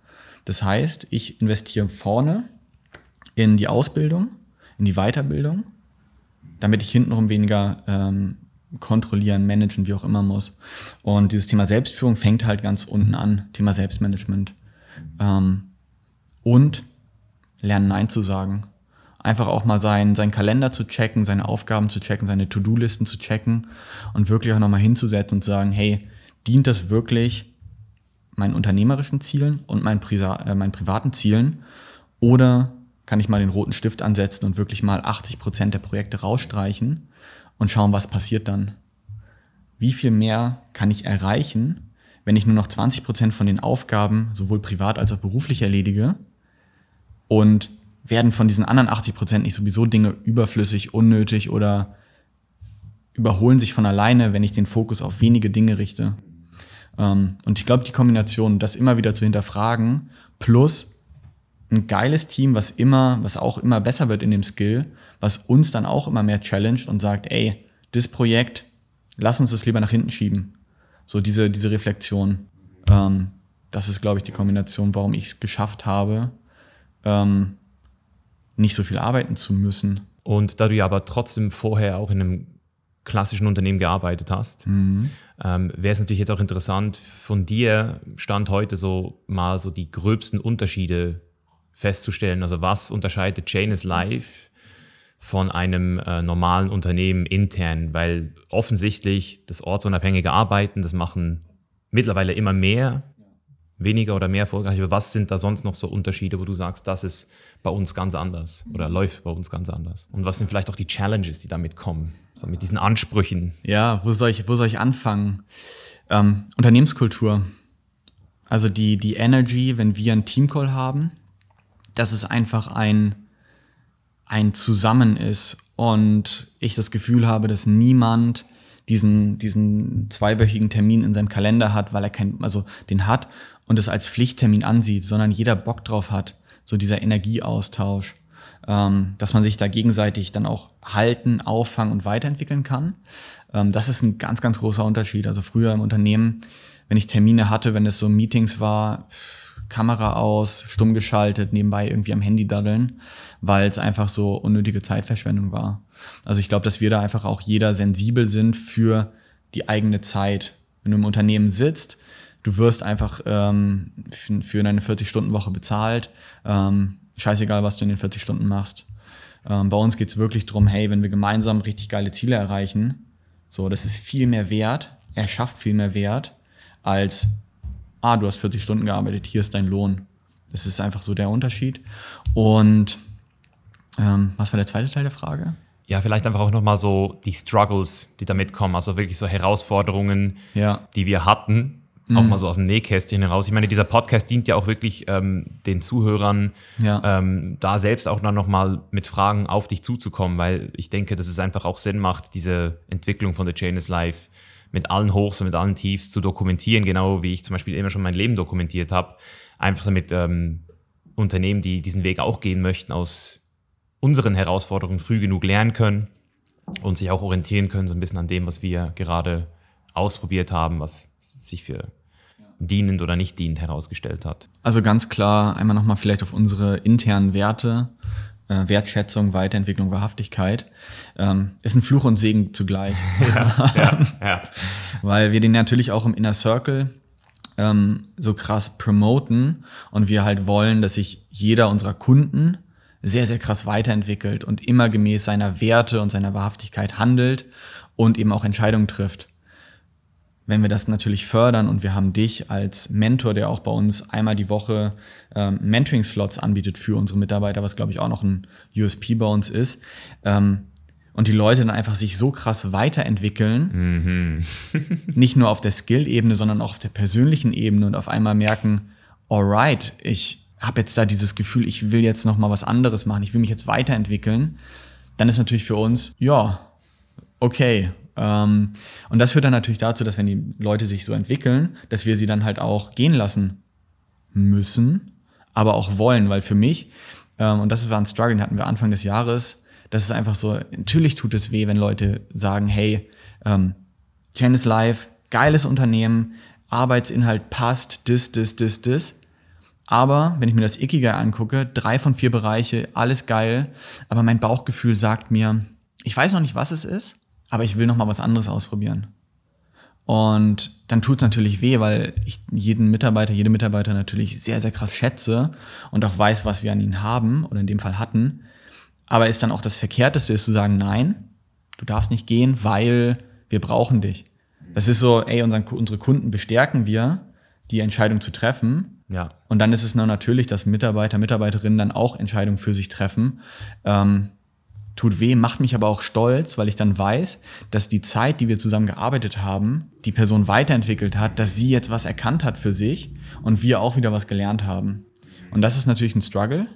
Das heißt, ich investiere vorne in die Ausbildung, in die Weiterbildung, damit ich hintenrum weniger ähm, kontrollieren, managen, wie auch immer muss. Und dieses Thema Selbstführung fängt halt ganz unten an, Thema Selbstmanagement. Ähm, und lernen Nein zu sagen. Einfach auch mal sein, seinen Kalender zu checken, seine Aufgaben zu checken, seine To-Do-Listen zu checken und wirklich auch nochmal hinzusetzen und sagen, hey, dient das wirklich meinen unternehmerischen Zielen und meinen, Prisa äh, meinen privaten Zielen? Oder kann ich mal den roten Stift ansetzen und wirklich mal 80 Prozent der Projekte rausstreichen und schauen, was passiert dann? Wie viel mehr kann ich erreichen, wenn ich nur noch 20 Prozent von den Aufgaben sowohl privat als auch beruflich erledige? Und werden von diesen anderen 80 Prozent nicht sowieso Dinge überflüssig, unnötig oder überholen sich von alleine, wenn ich den Fokus auf wenige Dinge richte? Ähm, und ich glaube, die Kombination, das immer wieder zu hinterfragen, plus ein geiles Team, was immer, was auch immer besser wird in dem Skill, was uns dann auch immer mehr challenged und sagt, ey, das Projekt, lass uns das lieber nach hinten schieben. So diese, diese Reflexion. Ähm, das ist, glaube ich, die Kombination, warum ich es geschafft habe, ähm, nicht so viel arbeiten zu müssen. Und da du ja aber trotzdem vorher auch in einem klassischen Unternehmen gearbeitet hast. Mhm. Ähm, Wäre es natürlich jetzt auch interessant, von dir Stand heute so mal so die gröbsten Unterschiede festzustellen. Also was unterscheidet is Life von einem äh, normalen Unternehmen intern, weil offensichtlich das ortsunabhängige Arbeiten, das machen mittlerweile immer mehr, weniger oder mehr erfolgreich. Aber was sind da sonst noch so Unterschiede, wo du sagst, das ist bei uns ganz anders oder läuft bei uns ganz anders? Und was sind vielleicht auch die Challenges, die damit kommen, so mit diesen Ansprüchen? Ja, wo soll ich, wo soll ich anfangen? Ähm, Unternehmenskultur. Also die, die Energy, wenn wir einen Teamcall haben, dass es einfach ein, ein Zusammen ist und ich das Gefühl habe, dass niemand diesen, diesen zweiwöchigen Termin in seinem Kalender hat, weil er kein, also den hat und es als Pflichttermin ansieht, sondern jeder Bock drauf hat, so dieser Energieaustausch, ähm, dass man sich da gegenseitig dann auch halten, auffangen und weiterentwickeln kann. Ähm, das ist ein ganz, ganz großer Unterschied. Also früher im Unternehmen, wenn ich Termine hatte, wenn es so Meetings war, Kamera aus, stumm geschaltet, nebenbei irgendwie am Handy daddeln, weil es einfach so unnötige Zeitverschwendung war. Also ich glaube, dass wir da einfach auch jeder sensibel sind für die eigene Zeit. Wenn du im Unternehmen sitzt, du wirst einfach ähm, für deine 40-Stunden-Woche bezahlt. Ähm, scheißegal, was du in den 40 Stunden machst. Ähm, bei uns geht es wirklich darum, hey, wenn wir gemeinsam richtig geile Ziele erreichen, so, das ist viel mehr wert, er schafft viel mehr Wert, als, ah, du hast 40 Stunden gearbeitet, hier ist dein Lohn. Das ist einfach so der Unterschied. Und ähm, was war der zweite Teil der Frage? Ja, vielleicht einfach auch nochmal so die Struggles, die damit kommen, also wirklich so Herausforderungen, ja. die wir hatten, auch mhm. mal so aus dem Nähkästchen heraus. Ich meine, dieser Podcast dient ja auch wirklich ähm, den Zuhörern, ja. ähm, da selbst auch dann nochmal mit Fragen auf dich zuzukommen, weil ich denke, dass es einfach auch Sinn macht, diese Entwicklung von The Chain is Life mit allen Hochs und mit allen Tiefs zu dokumentieren, genau wie ich zum Beispiel immer schon mein Leben dokumentiert habe. Einfach damit ähm, Unternehmen, die diesen Weg auch gehen möchten, aus unseren Herausforderungen früh genug lernen können und sich auch orientieren können, so ein bisschen an dem, was wir gerade ausprobiert haben, was sich für dienend oder nicht dienend herausgestellt hat. Also ganz klar einmal nochmal vielleicht auf unsere internen Werte, äh, Wertschätzung, Weiterentwicklung, Wahrhaftigkeit. Ähm, ist ein Fluch und Segen zugleich. [LAUGHS] ja, ja, ja. [LAUGHS] Weil wir den natürlich auch im Inner Circle ähm, so krass promoten und wir halt wollen, dass sich jeder unserer Kunden sehr, sehr krass weiterentwickelt und immer gemäß seiner Werte und seiner Wahrhaftigkeit handelt und eben auch Entscheidungen trifft wenn wir das natürlich fördern und wir haben dich als Mentor, der auch bei uns einmal die Woche ähm, Mentoring-Slots anbietet für unsere Mitarbeiter, was glaube ich auch noch ein USP bei uns ist, ähm, und die Leute dann einfach sich so krass weiterentwickeln, mhm. [LAUGHS] nicht nur auf der Skill-Ebene, sondern auch auf der persönlichen Ebene und auf einmal merken, alright, ich habe jetzt da dieses Gefühl, ich will jetzt noch mal was anderes machen, ich will mich jetzt weiterentwickeln, dann ist natürlich für uns, ja, okay, ähm, und das führt dann natürlich dazu, dass wenn die Leute sich so entwickeln, dass wir sie dann halt auch gehen lassen müssen, aber auch wollen, weil für mich, ähm, und das war ein Struggle, den hatten wir Anfang des Jahres, das ist einfach so, natürlich tut es weh, wenn Leute sagen, hey, ähm, Tennis Live, geiles Unternehmen, Arbeitsinhalt passt, dis, dis, dis, dis. Aber wenn ich mir das Ikigai angucke, drei von vier Bereiche, alles geil, aber mein Bauchgefühl sagt mir, ich weiß noch nicht, was es ist, aber ich will noch mal was anderes ausprobieren. Und dann tut es natürlich weh, weil ich jeden Mitarbeiter, jede Mitarbeiter natürlich sehr, sehr krass schätze und auch weiß, was wir an ihnen haben oder in dem Fall hatten. Aber ist dann auch das Verkehrteste, ist zu sagen, nein, du darfst nicht gehen, weil wir brauchen dich. Das ist so, ey, unseren, unsere Kunden bestärken wir, die Entscheidung zu treffen. Ja. Und dann ist es nur natürlich, dass Mitarbeiter, Mitarbeiterinnen dann auch Entscheidungen für sich treffen. Ähm, tut weh, macht mich aber auch stolz, weil ich dann weiß, dass die Zeit, die wir zusammen gearbeitet haben, die Person weiterentwickelt hat, dass sie jetzt was erkannt hat für sich und wir auch wieder was gelernt haben. Und das ist natürlich ein Struggle,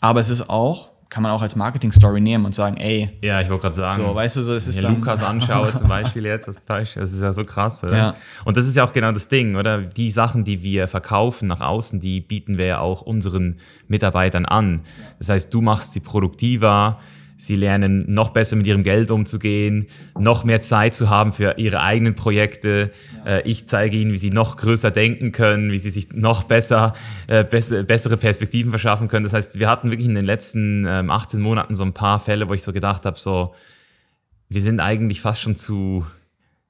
aber es ist auch, kann man auch als Marketing-Story nehmen und sagen, ey. Ja, ich wollte gerade sagen. So, weißt du, so, es ist dann, Lukas [LAUGHS] anschaue zum Beispiel jetzt, das, das ist ja so krass, oder? Ja. Und das ist ja auch genau das Ding, oder? Die Sachen, die wir verkaufen nach außen, die bieten wir ja auch unseren Mitarbeitern an. Das heißt, du machst sie produktiver, Sie lernen noch besser mit ihrem Geld umzugehen, noch mehr Zeit zu haben für ihre eigenen Projekte. Ja. Äh, ich zeige ihnen, wie sie noch größer denken können, wie sie sich noch besser, äh, bessere Perspektiven verschaffen können. Das heißt, wir hatten wirklich in den letzten 18 ähm, Monaten so ein paar Fälle, wo ich so gedacht habe, so, wir sind eigentlich fast schon zu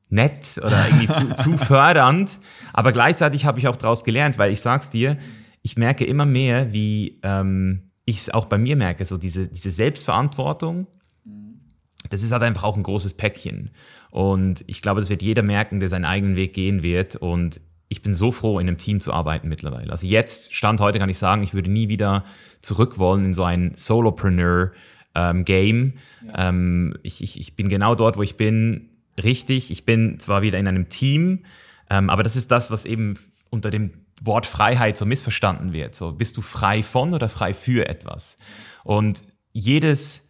nett oder irgendwie zu, [LAUGHS] zu fördernd. Aber gleichzeitig habe ich auch daraus gelernt, weil ich sag's dir, ich merke immer mehr, wie ähm, ich es auch bei mir merke, so diese, diese Selbstverantwortung das ist halt einfach auch ein großes Päckchen. Und ich glaube, das wird jeder merken, der seinen eigenen Weg gehen wird. Und ich bin so froh, in einem Team zu arbeiten mittlerweile. Also jetzt, Stand heute kann ich sagen, ich würde nie wieder zurück wollen in so ein Solopreneur ähm, Game. Ja. Ähm, ich, ich, ich bin genau dort, wo ich bin, richtig. Ich bin zwar wieder in einem Team, ähm, aber das ist das, was eben unter dem Wort Freiheit so missverstanden wird. So, bist du frei von oder frei für etwas? Und jedes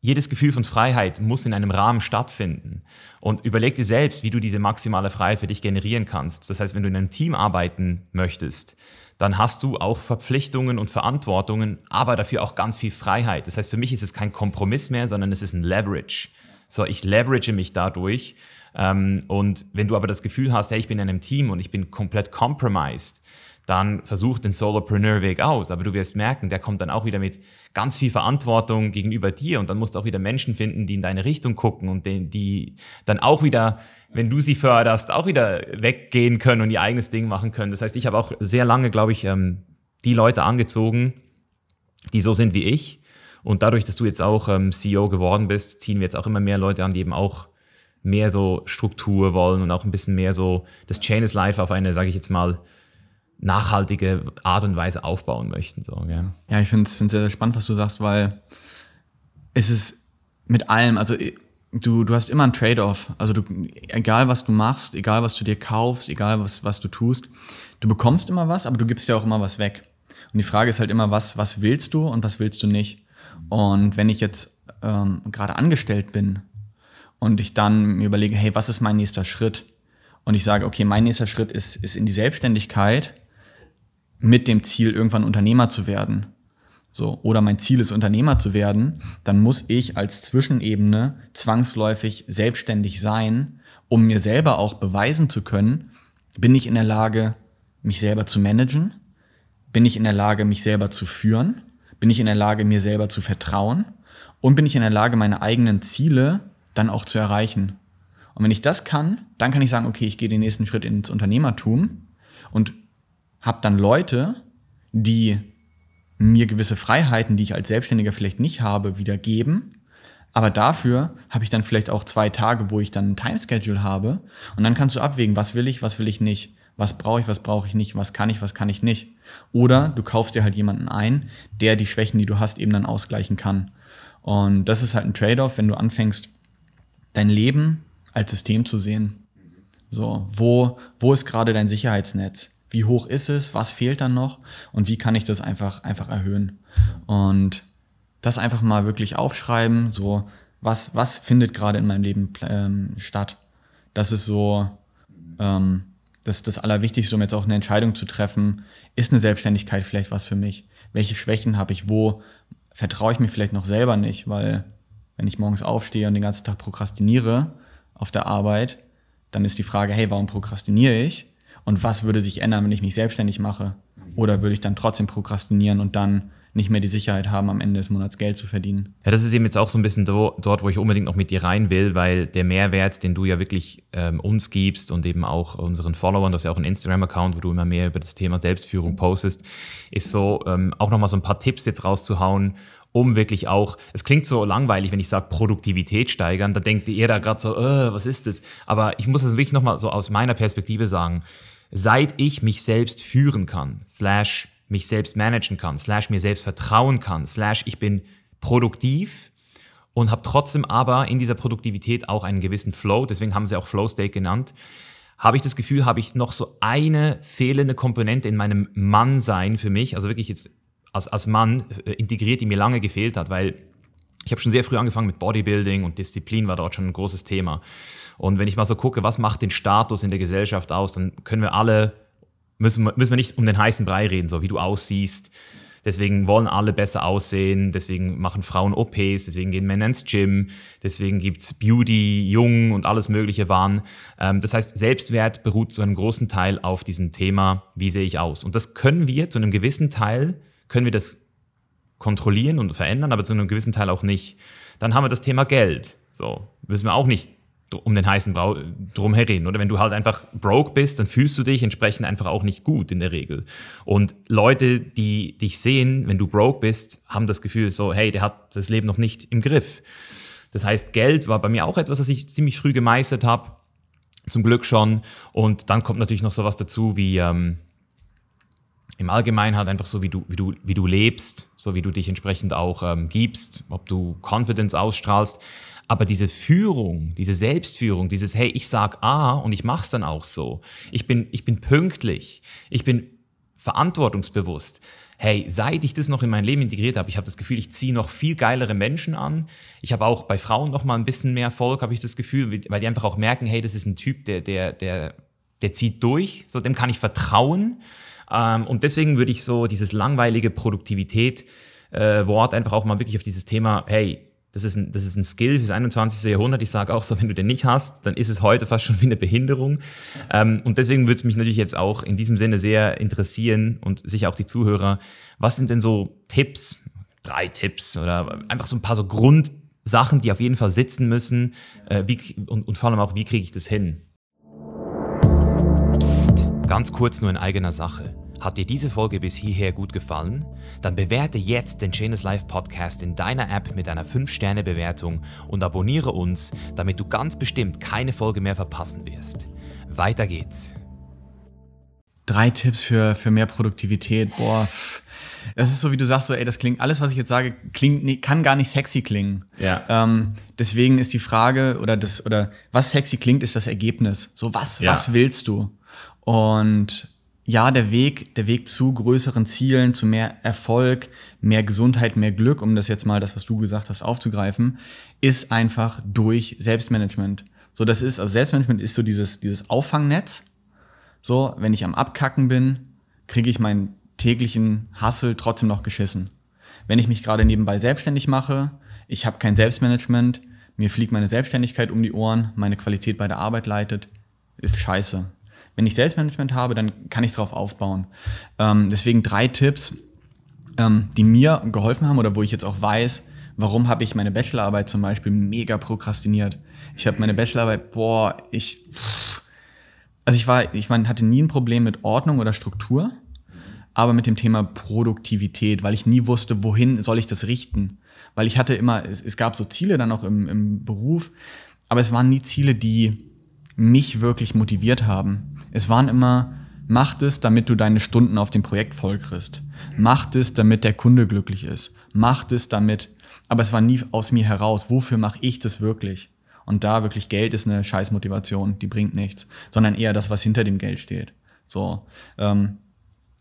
jedes Gefühl von Freiheit muss in einem Rahmen stattfinden. Und überleg dir selbst, wie du diese maximale Freiheit für dich generieren kannst. Das heißt, wenn du in einem Team arbeiten möchtest, dann hast du auch Verpflichtungen und Verantwortungen, aber dafür auch ganz viel Freiheit. Das heißt, für mich ist es kein Kompromiss mehr, sondern es ist ein Leverage. So, ich leverage mich dadurch. Ähm, und wenn du aber das Gefühl hast, hey, ich bin in einem Team und ich bin komplett compromised, dann versuch den Solopreneur-Weg aus. Aber du wirst merken, der kommt dann auch wieder mit ganz viel Verantwortung gegenüber dir und dann musst du auch wieder Menschen finden, die in deine Richtung gucken und die, die dann auch wieder, wenn du sie förderst, auch wieder weggehen können und ihr eigenes Ding machen können. Das heißt, ich habe auch sehr lange, glaube ich, ähm, die Leute angezogen, die so sind wie ich. Und dadurch, dass du jetzt auch ähm, CEO geworden bist, ziehen wir jetzt auch immer mehr Leute an, die eben auch mehr so Struktur wollen und auch ein bisschen mehr so das Chain is Life auf eine, sage ich jetzt mal, nachhaltige Art und Weise aufbauen möchten. So, ja. ja, ich finde es sehr, sehr spannend, was du sagst, weil es ist mit allem, also du, du hast immer ein Trade-off. Also du, egal was du machst, egal was du dir kaufst, egal was, was du tust, du bekommst immer was, aber du gibst ja auch immer was weg. Und die Frage ist halt immer, was, was willst du und was willst du nicht? Und wenn ich jetzt ähm, gerade angestellt bin und ich dann mir überlege, hey, was ist mein nächster Schritt? Und ich sage, okay, mein nächster Schritt ist, ist in die Selbstständigkeit mit dem Ziel, irgendwann Unternehmer zu werden. So, oder mein Ziel ist, Unternehmer zu werden, dann muss ich als Zwischenebene zwangsläufig selbstständig sein, um mir selber auch beweisen zu können, bin ich in der Lage, mich selber zu managen? Bin ich in der Lage, mich selber zu führen? Bin ich in der Lage, mir selber zu vertrauen? Und bin ich in der Lage, meine eigenen Ziele dann auch zu erreichen? Und wenn ich das kann, dann kann ich sagen, okay, ich gehe den nächsten Schritt ins Unternehmertum und habe dann Leute, die mir gewisse Freiheiten, die ich als Selbstständiger vielleicht nicht habe, wieder geben. Aber dafür habe ich dann vielleicht auch zwei Tage, wo ich dann ein Timeschedule habe. Und dann kannst du abwägen, was will ich, was will ich nicht. Was brauche ich, was brauche ich nicht, was kann ich, was kann ich nicht. Oder du kaufst dir halt jemanden ein, der die Schwächen, die du hast, eben dann ausgleichen kann. Und das ist halt ein Trade-off, wenn du anfängst, dein Leben als System zu sehen. So, wo, wo ist gerade dein Sicherheitsnetz? Wie hoch ist es? Was fehlt dann noch? Und wie kann ich das einfach, einfach erhöhen? Und das einfach mal wirklich aufschreiben, so, was, was findet gerade in meinem Leben ähm, statt? Das ist so, ähm, das, das Allerwichtigste, um jetzt auch eine Entscheidung zu treffen. Ist eine Selbstständigkeit vielleicht was für mich? Welche Schwächen habe ich? Wo vertraue ich mir vielleicht noch selber nicht? Weil, wenn ich morgens aufstehe und den ganzen Tag prokrastiniere auf der Arbeit, dann ist die Frage, hey, warum prokrastiniere ich? Und was würde sich ändern, wenn ich mich selbstständig mache? Oder würde ich dann trotzdem prokrastinieren und dann nicht mehr die Sicherheit haben, am Ende des Monats Geld zu verdienen. Ja, das ist eben jetzt auch so ein bisschen do, dort, wo ich unbedingt noch mit dir rein will, weil der Mehrwert, den du ja wirklich ähm, uns gibst und eben auch unseren Followern, das ist ja auch ein Instagram-Account, wo du immer mehr über das Thema Selbstführung postest, ist so, ähm, auch nochmal so ein paar Tipps jetzt rauszuhauen, um wirklich auch, es klingt so langweilig, wenn ich sage Produktivität steigern, da denkt ihr da gerade so, äh, was ist das? Aber ich muss es wirklich nochmal so aus meiner Perspektive sagen seit ich mich selbst führen kann, slash mich selbst managen kann, slash mir selbst vertrauen kann, slash ich bin produktiv und habe trotzdem aber in dieser Produktivität auch einen gewissen Flow, deswegen haben sie auch Flow State genannt, habe ich das Gefühl, habe ich noch so eine fehlende Komponente in meinem Mannsein für mich, also wirklich jetzt als, als Mann äh, integriert, die mir lange gefehlt hat, weil ich habe schon sehr früh angefangen mit Bodybuilding und Disziplin war dort schon ein großes Thema. Und wenn ich mal so gucke, was macht den Status in der Gesellschaft aus, dann können wir alle, müssen, müssen wir nicht um den heißen Brei reden, so wie du aussiehst. Deswegen wollen alle besser aussehen, deswegen machen Frauen OPs, deswegen gehen Männer ins Gym, deswegen gibt's Beauty, Jung und alles mögliche Wahn. Ähm, das heißt, Selbstwert beruht zu einem großen Teil auf diesem Thema, wie sehe ich aus. Und das können wir zu einem gewissen Teil, können wir das kontrollieren und verändern, aber zu einem gewissen Teil auch nicht. Dann haben wir das Thema Geld. So, müssen wir auch nicht um den heißen Brau drum herin. Oder wenn du halt einfach broke bist, dann fühlst du dich entsprechend einfach auch nicht gut in der Regel. Und Leute, die dich sehen, wenn du broke bist, haben das Gefühl so, hey, der hat das Leben noch nicht im Griff. Das heißt, Geld war bei mir auch etwas, das ich ziemlich früh gemeistert habe. Zum Glück schon. Und dann kommt natürlich noch sowas dazu wie ähm, im Allgemeinen halt einfach so, wie du, wie du, wie du lebst, so wie du dich entsprechend auch ähm, gibst, ob du Confidence ausstrahlst. Aber diese Führung, diese Selbstführung, dieses Hey, ich sag A und ich mach's dann auch so. Ich bin, ich bin pünktlich. Ich bin verantwortungsbewusst hey, seit ich das noch in mein Leben integriert habe, ich habe das Gefühl, ich ziehe noch viel geilere Menschen an. Ich habe auch bei Frauen noch mal ein bisschen mehr Erfolg, habe ich das Gefühl, weil die einfach auch merken, hey, das ist ein Typ, der, der, der, der zieht durch, so dem kann ich vertrauen. Ähm, und deswegen würde ich so dieses langweilige Produktivität äh, Wort einfach auch mal wirklich auf dieses Thema, hey, das ist ein, das ist ein Skill fürs 21. Jahrhundert. Ich sage auch so, [LAUGHS] wenn du den nicht hast, dann ist es heute fast schon wie eine Behinderung. Ähm, und deswegen würde es mich natürlich jetzt auch in diesem Sinne sehr interessieren und sicher auch die Zuhörer, was sind denn so Tipps, drei Tipps oder einfach so ein paar so Grundsachen, die auf jeden Fall sitzen müssen äh, wie, und, und vor allem auch, wie kriege ich das hin? Psst, ganz kurz nur in eigener Sache. Hat dir diese Folge bis hierher gut gefallen? Dann bewerte jetzt den Chainless Life Podcast in deiner App mit einer 5-Sterne-Bewertung und abonniere uns, damit du ganz bestimmt keine Folge mehr verpassen wirst. Weiter geht's. Drei Tipps für, für mehr Produktivität. Boah, das ist so, wie du sagst, so, ey, das klingt, alles, was ich jetzt sage, klingt, kann gar nicht sexy klingen. Ja. Ähm, deswegen ist die Frage, oder das, oder was sexy klingt, ist das Ergebnis. So, was, ja. was willst du? Und ja, der Weg, der Weg zu größeren Zielen, zu mehr Erfolg, mehr Gesundheit, mehr Glück, um das jetzt mal das, was du gesagt hast, aufzugreifen, ist einfach durch Selbstmanagement. So, das ist, also Selbstmanagement ist so dieses, dieses Auffangnetz. So, wenn ich am Abkacken bin, kriege ich meinen täglichen Hassel trotzdem noch geschissen. Wenn ich mich gerade nebenbei selbstständig mache, ich habe kein Selbstmanagement, mir fliegt meine Selbstständigkeit um die Ohren, meine Qualität bei der Arbeit leitet, ist scheiße. Wenn ich Selbstmanagement habe, dann kann ich darauf aufbauen. Ähm, deswegen drei Tipps, ähm, die mir geholfen haben oder wo ich jetzt auch weiß, warum habe ich meine Bachelorarbeit zum Beispiel mega prokrastiniert. Ich habe meine Bachelorarbeit, boah, ich, also ich war, ich war, hatte nie ein Problem mit Ordnung oder Struktur, aber mit dem Thema Produktivität, weil ich nie wusste, wohin soll ich das richten. Weil ich hatte immer, es, es gab so Ziele dann auch im, im Beruf, aber es waren nie Ziele, die mich wirklich motiviert haben. Es waren immer, mach es, damit du deine Stunden auf dem Projekt voll kriegst. Mach es, damit der Kunde glücklich ist. Mach es damit, aber es war nie aus mir heraus. Wofür mache ich das wirklich? Und da wirklich Geld ist eine Scheißmotivation, die bringt nichts, sondern eher das, was hinter dem Geld steht. So, ähm,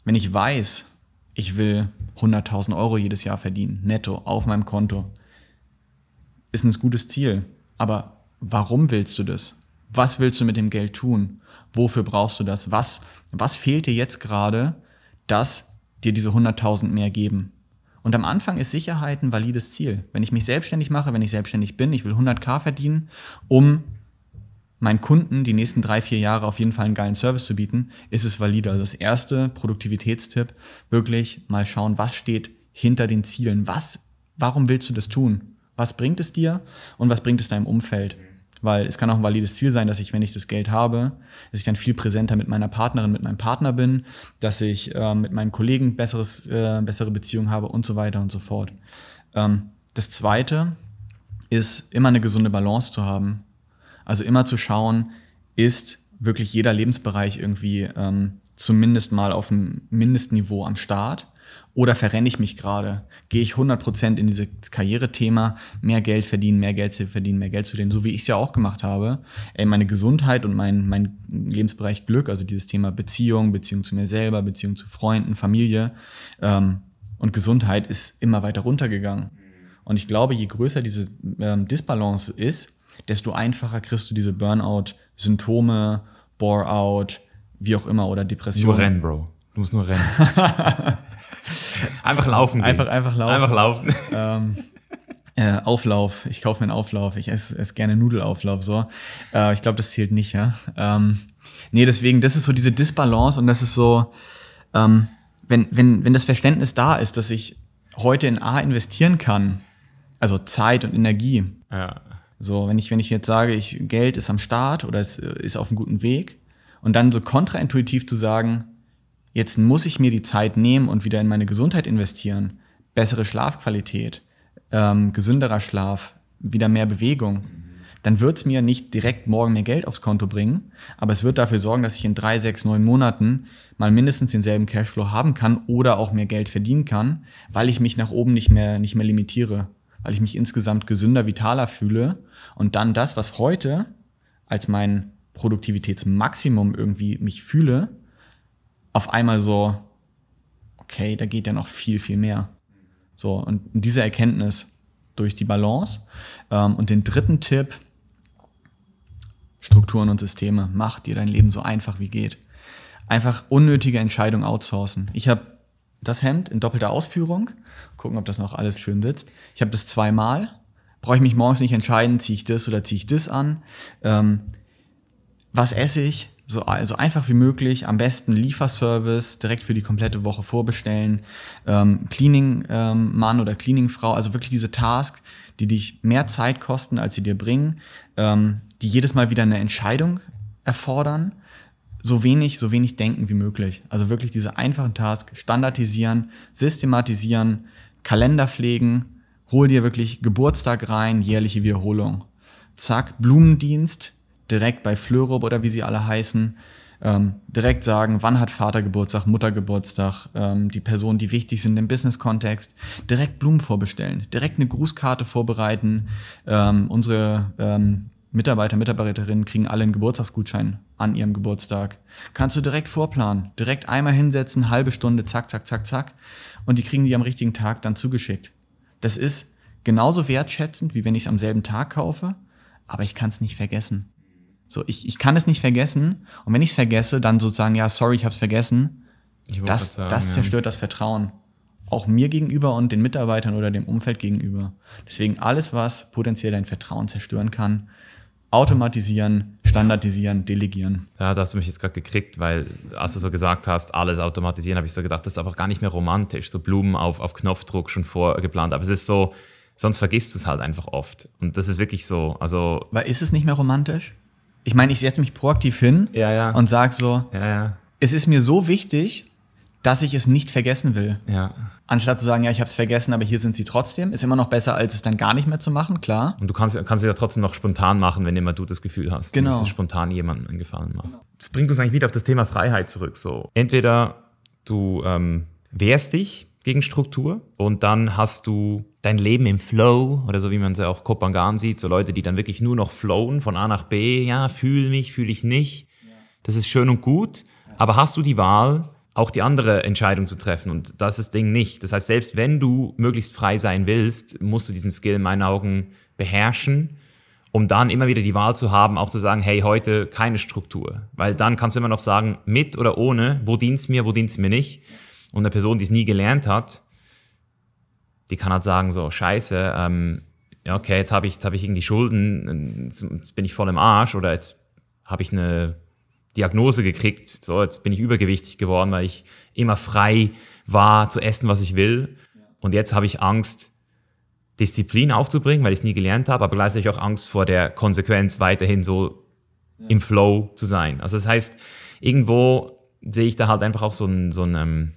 wenn ich weiß, ich will 100.000 Euro jedes Jahr verdienen, netto, auf meinem Konto, ist ein gutes Ziel. Aber warum willst du das? Was willst du mit dem Geld tun? Wofür brauchst du das? Was, was fehlt dir jetzt gerade, dass dir diese 100.000 mehr geben? Und am Anfang ist Sicherheit ein valides Ziel. Wenn ich mich selbstständig mache, wenn ich selbstständig bin, ich will 100k verdienen, um meinen Kunden die nächsten drei, vier Jahre auf jeden Fall einen geilen Service zu bieten, ist es valide. Also das erste Produktivitätstipp, wirklich mal schauen, was steht hinter den Zielen? Was, warum willst du das tun? Was bringt es dir und was bringt es deinem Umfeld? Weil es kann auch ein valides Ziel sein, dass ich, wenn ich das Geld habe, dass ich dann viel präsenter mit meiner Partnerin, mit meinem Partner bin, dass ich äh, mit meinen Kollegen besseres, äh, bessere Beziehungen habe und so weiter und so fort. Ähm, das Zweite ist, immer eine gesunde Balance zu haben. Also immer zu schauen, ist wirklich jeder Lebensbereich irgendwie ähm, zumindest mal auf dem Mindestniveau am Start oder verrenne ich mich gerade? Gehe ich 100% in dieses Karrierethema, mehr Geld verdienen, mehr Geld zu verdienen, mehr Geld zu verdienen, so wie ich es ja auch gemacht habe. Ey, meine Gesundheit und mein, mein Lebensbereich Glück, also dieses Thema Beziehung, Beziehung zu mir selber, Beziehung zu Freunden, Familie ähm, und Gesundheit ist immer weiter runtergegangen. Und ich glaube, je größer diese ähm, Disbalance ist, desto einfacher kriegst du diese Burnout-Symptome, Bore-out, wie auch immer, oder Depression. Nur rennen, Bro. Du musst nur rennen. [LAUGHS] einfach laufen. Gehen. Einfach, einfach laufen. Einfach laufen. Ähm, äh, Auflauf. Ich kaufe mir einen Auflauf. Ich esse, esse gerne Nudelauflauf. So. Äh, ich glaube, das zählt nicht, ja. Ähm, nee, deswegen, das ist so diese Disbalance und das ist so, ähm, wenn, wenn, wenn das Verständnis da ist, dass ich heute in A investieren kann, also Zeit und Energie. Ja. So, wenn ich, wenn ich jetzt sage, ich, Geld ist am Start oder es ist auf einem guten Weg und dann so kontraintuitiv zu sagen, Jetzt muss ich mir die Zeit nehmen und wieder in meine Gesundheit investieren. Bessere Schlafqualität, ähm, gesünderer Schlaf, wieder mehr Bewegung. Dann wird es mir nicht direkt morgen mehr Geld aufs Konto bringen, aber es wird dafür sorgen, dass ich in drei, sechs, neun Monaten mal mindestens denselben Cashflow haben kann oder auch mehr Geld verdienen kann, weil ich mich nach oben nicht mehr, nicht mehr limitiere, weil ich mich insgesamt gesünder, vitaler fühle und dann das, was heute als mein Produktivitätsmaximum irgendwie mich fühle, auf einmal so, okay, da geht ja noch viel, viel mehr. So, und diese Erkenntnis durch die Balance. Ähm, und den dritten Tipp, Strukturen und Systeme. Mach dir dein Leben so einfach wie geht. Einfach unnötige Entscheidungen outsourcen. Ich habe das Hemd in doppelter Ausführung. Gucken, ob das noch alles schön sitzt. Ich habe das zweimal. Brauche ich mich morgens nicht entscheiden, ziehe ich das oder ziehe ich das an. Ähm, was esse ich? So also einfach wie möglich. Am besten Lieferservice direkt für die komplette Woche vorbestellen. Ähm, Cleaning-Mann ähm, oder Cleaning-Frau. Also wirklich diese Tasks, die dich mehr Zeit kosten, als sie dir bringen. Ähm, die jedes Mal wieder eine Entscheidung erfordern so wenig, so wenig denken wie möglich. Also wirklich diese einfachen Tasks standardisieren, systematisieren, Kalender pflegen, hol dir wirklich Geburtstag rein, jährliche Wiederholung. Zack, Blumendienst, direkt bei Fleurob oder wie sie alle heißen, ähm, direkt sagen, wann hat Vater Geburtstag, Mutter Geburtstag, ähm, die Personen, die wichtig sind im Business-Kontext, direkt Blumen vorbestellen, direkt eine Grußkarte vorbereiten, ähm, unsere ähm, Mitarbeiter, Mitarbeiterinnen kriegen alle einen Geburtstagsgutschein an ihrem Geburtstag. Kannst du direkt vorplanen, direkt einmal hinsetzen, halbe Stunde, zack, zack, zack, zack. Und die kriegen die am richtigen Tag dann zugeschickt. Das ist genauso wertschätzend, wie wenn ich es am selben Tag kaufe, aber ich kann es nicht vergessen. So, ich, ich kann es nicht vergessen. Und wenn ich es vergesse, dann sozusagen, ja, sorry, ich habe es vergessen. Das, sagen, das zerstört ja. das Vertrauen. Auch mir gegenüber und den Mitarbeitern oder dem Umfeld gegenüber. Deswegen alles, was potenziell dein Vertrauen zerstören kann, automatisieren, standardisieren, delegieren. Ja, da hast du mich jetzt gerade gekriegt, weil als du so gesagt hast, alles automatisieren, habe ich so gedacht, das ist aber gar nicht mehr romantisch, so Blumen auf, auf Knopfdruck schon vorgeplant. Aber es ist so, sonst vergisst du es halt einfach oft. Und das ist wirklich so. Also weil ist es nicht mehr romantisch? Ich meine, ich setze mich proaktiv hin ja, ja. und sage so, ja, es ist mir so wichtig, dass ich es nicht vergessen will. Ja. Anstatt zu sagen, ja, ich habe es vergessen, aber hier sind sie trotzdem, ist immer noch besser, als es dann gar nicht mehr zu machen, klar. Und du kannst, kannst es ja trotzdem noch spontan machen, wenn immer du das Gefühl hast, genau. dass es spontan jemandem einen Gefallen macht. Genau. Das bringt uns eigentlich wieder auf das Thema Freiheit zurück. So, entweder du ähm, wehrst dich gegen Struktur und dann hast du dein Leben im Flow oder so wie man es ja auch Kopangan sieht, so Leute, die dann wirklich nur noch flowen von A nach B, ja, fühle mich, fühle ich nicht. Das ist schön und gut, aber hast du die Wahl, auch die andere Entscheidung zu treffen. Und das ist das Ding nicht. Das heißt, selbst wenn du möglichst frei sein willst, musst du diesen Skill in meinen Augen beherrschen, um dann immer wieder die Wahl zu haben, auch zu sagen, hey, heute keine Struktur. Weil dann kannst du immer noch sagen, mit oder ohne, wo dienst mir, wo dienst mir nicht. Und eine Person, die es nie gelernt hat, die kann halt sagen, so, scheiße, ähm, ja, okay, jetzt habe ich, jetzt hab ich irgendwie Schulden, jetzt bin ich voll im Arsch oder jetzt habe ich eine Diagnose gekriegt, so jetzt bin ich übergewichtig geworden, weil ich immer frei war zu essen, was ich will. Und jetzt habe ich Angst, Disziplin aufzubringen, weil ich es nie gelernt habe, aber gleichzeitig auch Angst vor der Konsequenz, weiterhin so ja. im Flow zu sein. Also das heißt, irgendwo sehe ich da halt einfach auch so ein, so ein, ähm,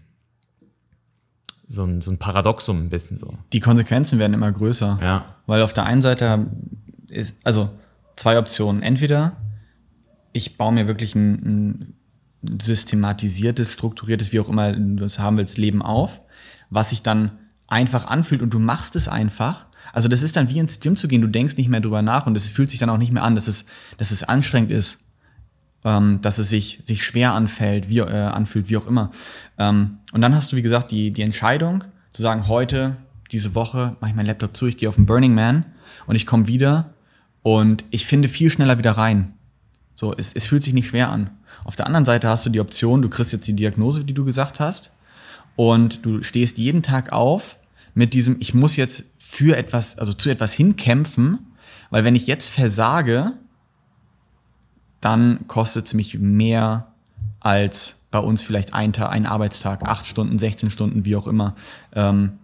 so ein, so ein Paradoxum ein bisschen so. Die Konsequenzen werden immer größer. Ja. Weil auf der einen Seite ist, also zwei Optionen. Entweder ich baue mir wirklich ein, ein systematisiertes, strukturiertes, wie auch immer du es haben willst, Leben auf, was sich dann einfach anfühlt und du machst es einfach. Also das ist dann wie ins Gym zu gehen, du denkst nicht mehr drüber nach und es fühlt sich dann auch nicht mehr an, dass es, dass es anstrengend ist, ähm, dass es sich, sich schwer anfällt, wie, äh, anfühlt, wie auch immer. Ähm, und dann hast du, wie gesagt, die, die Entscheidung zu sagen, heute, diese Woche mache ich meinen Laptop zu, ich gehe auf den Burning Man und ich komme wieder und ich finde viel schneller wieder rein. So, es, es fühlt sich nicht schwer an. Auf der anderen Seite hast du die Option, du kriegst jetzt die Diagnose, die du gesagt hast, und du stehst jeden Tag auf mit diesem, ich muss jetzt für etwas, also zu etwas hinkämpfen, weil wenn ich jetzt versage, dann kostet es mich mehr als bei uns vielleicht ein, Tag, ein Arbeitstag, acht Stunden, 16 Stunden, wie auch immer. Ähm,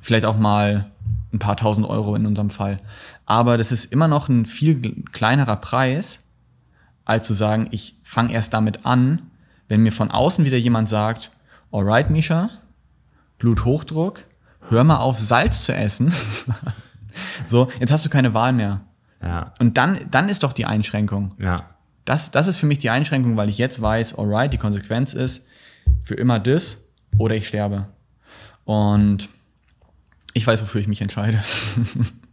vielleicht auch mal ein paar tausend Euro in unserem Fall. Aber das ist immer noch ein viel kleinerer Preis, als zu sagen, ich fange erst damit an, wenn mir von außen wieder jemand sagt, alright, Misha, Bluthochdruck, hör mal auf, Salz zu essen. [LAUGHS] so, jetzt hast du keine Wahl mehr. Ja. Und dann, dann ist doch die Einschränkung. Ja. Das, das ist für mich die Einschränkung, weil ich jetzt weiß, alright, die Konsequenz ist für immer das oder ich sterbe. Und ich weiß, wofür ich mich entscheide. [LAUGHS]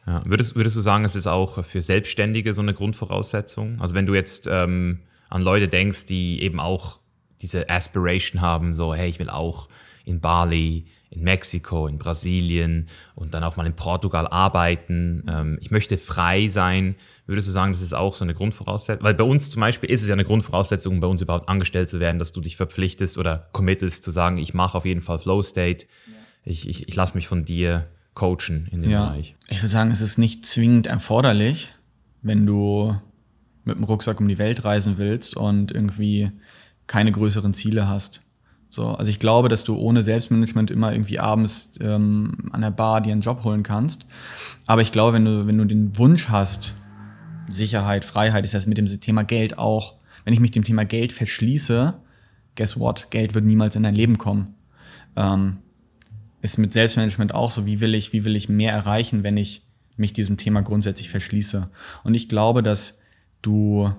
Ja. Würdest, würdest du sagen, es ist auch für Selbstständige so eine Grundvoraussetzung? Also wenn du jetzt ähm, an Leute denkst, die eben auch diese Aspiration haben, so, hey, ich will auch in Bali, in Mexiko, in Brasilien und dann auch mal in Portugal arbeiten. Ähm, ich möchte frei sein. Würdest du sagen, das ist auch so eine Grundvoraussetzung? Weil bei uns zum Beispiel ist es ja eine Grundvoraussetzung, bei uns überhaupt angestellt zu werden, dass du dich verpflichtest oder committest zu sagen, ich mache auf jeden Fall Flow State. Ich, ich, ich lasse mich von dir coachen in dem ja. Bereich. Ich würde sagen, es ist nicht zwingend erforderlich, wenn du mit dem Rucksack um die Welt reisen willst und irgendwie keine größeren Ziele hast. So, also ich glaube, dass du ohne Selbstmanagement immer irgendwie abends ähm, an der Bar dir einen Job holen kannst. Aber ich glaube, wenn du, wenn du den Wunsch hast, Sicherheit, Freiheit, ist das mit dem Thema Geld auch. Wenn ich mich dem Thema Geld verschließe, guess what? Geld wird niemals in dein Leben kommen. Ähm, ist mit Selbstmanagement auch so. Wie will ich, wie will ich mehr erreichen, wenn ich mich diesem Thema grundsätzlich verschließe? Und ich glaube, dass du,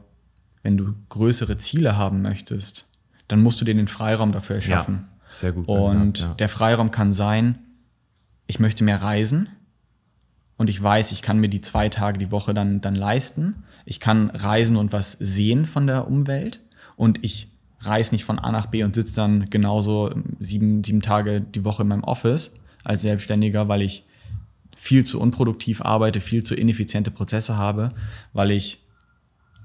wenn du größere Ziele haben möchtest, dann musst du dir den Freiraum dafür erschaffen. Ja, sehr gut. Und gesagt, ja. der Freiraum kann sein, ich möchte mehr reisen und ich weiß, ich kann mir die zwei Tage die Woche dann, dann leisten. Ich kann reisen und was sehen von der Umwelt und ich reise nicht von A nach B und sitze dann genauso sieben, sieben Tage die Woche in meinem Office als Selbstständiger, weil ich viel zu unproduktiv arbeite, viel zu ineffiziente Prozesse habe, weil ich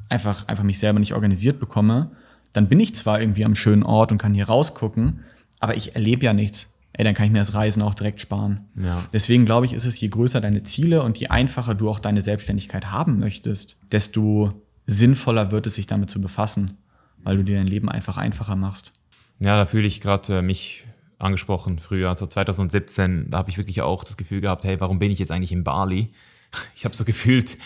einfach, einfach mich selber nicht organisiert bekomme, dann bin ich zwar irgendwie am schönen Ort und kann hier rausgucken, aber ich erlebe ja nichts. Ey, dann kann ich mir das Reisen auch direkt sparen. Ja. Deswegen glaube ich, ist es, je größer deine Ziele und je einfacher du auch deine Selbstständigkeit haben möchtest, desto sinnvoller wird es, sich damit zu befassen, weil du dir dein Leben einfach einfacher machst. Ja, da fühle ich gerade äh, mich angesprochen früher, also 2017, da habe ich wirklich auch das Gefühl gehabt, hey, warum bin ich jetzt eigentlich in Bali? [LAUGHS] Ich habe so gefühlt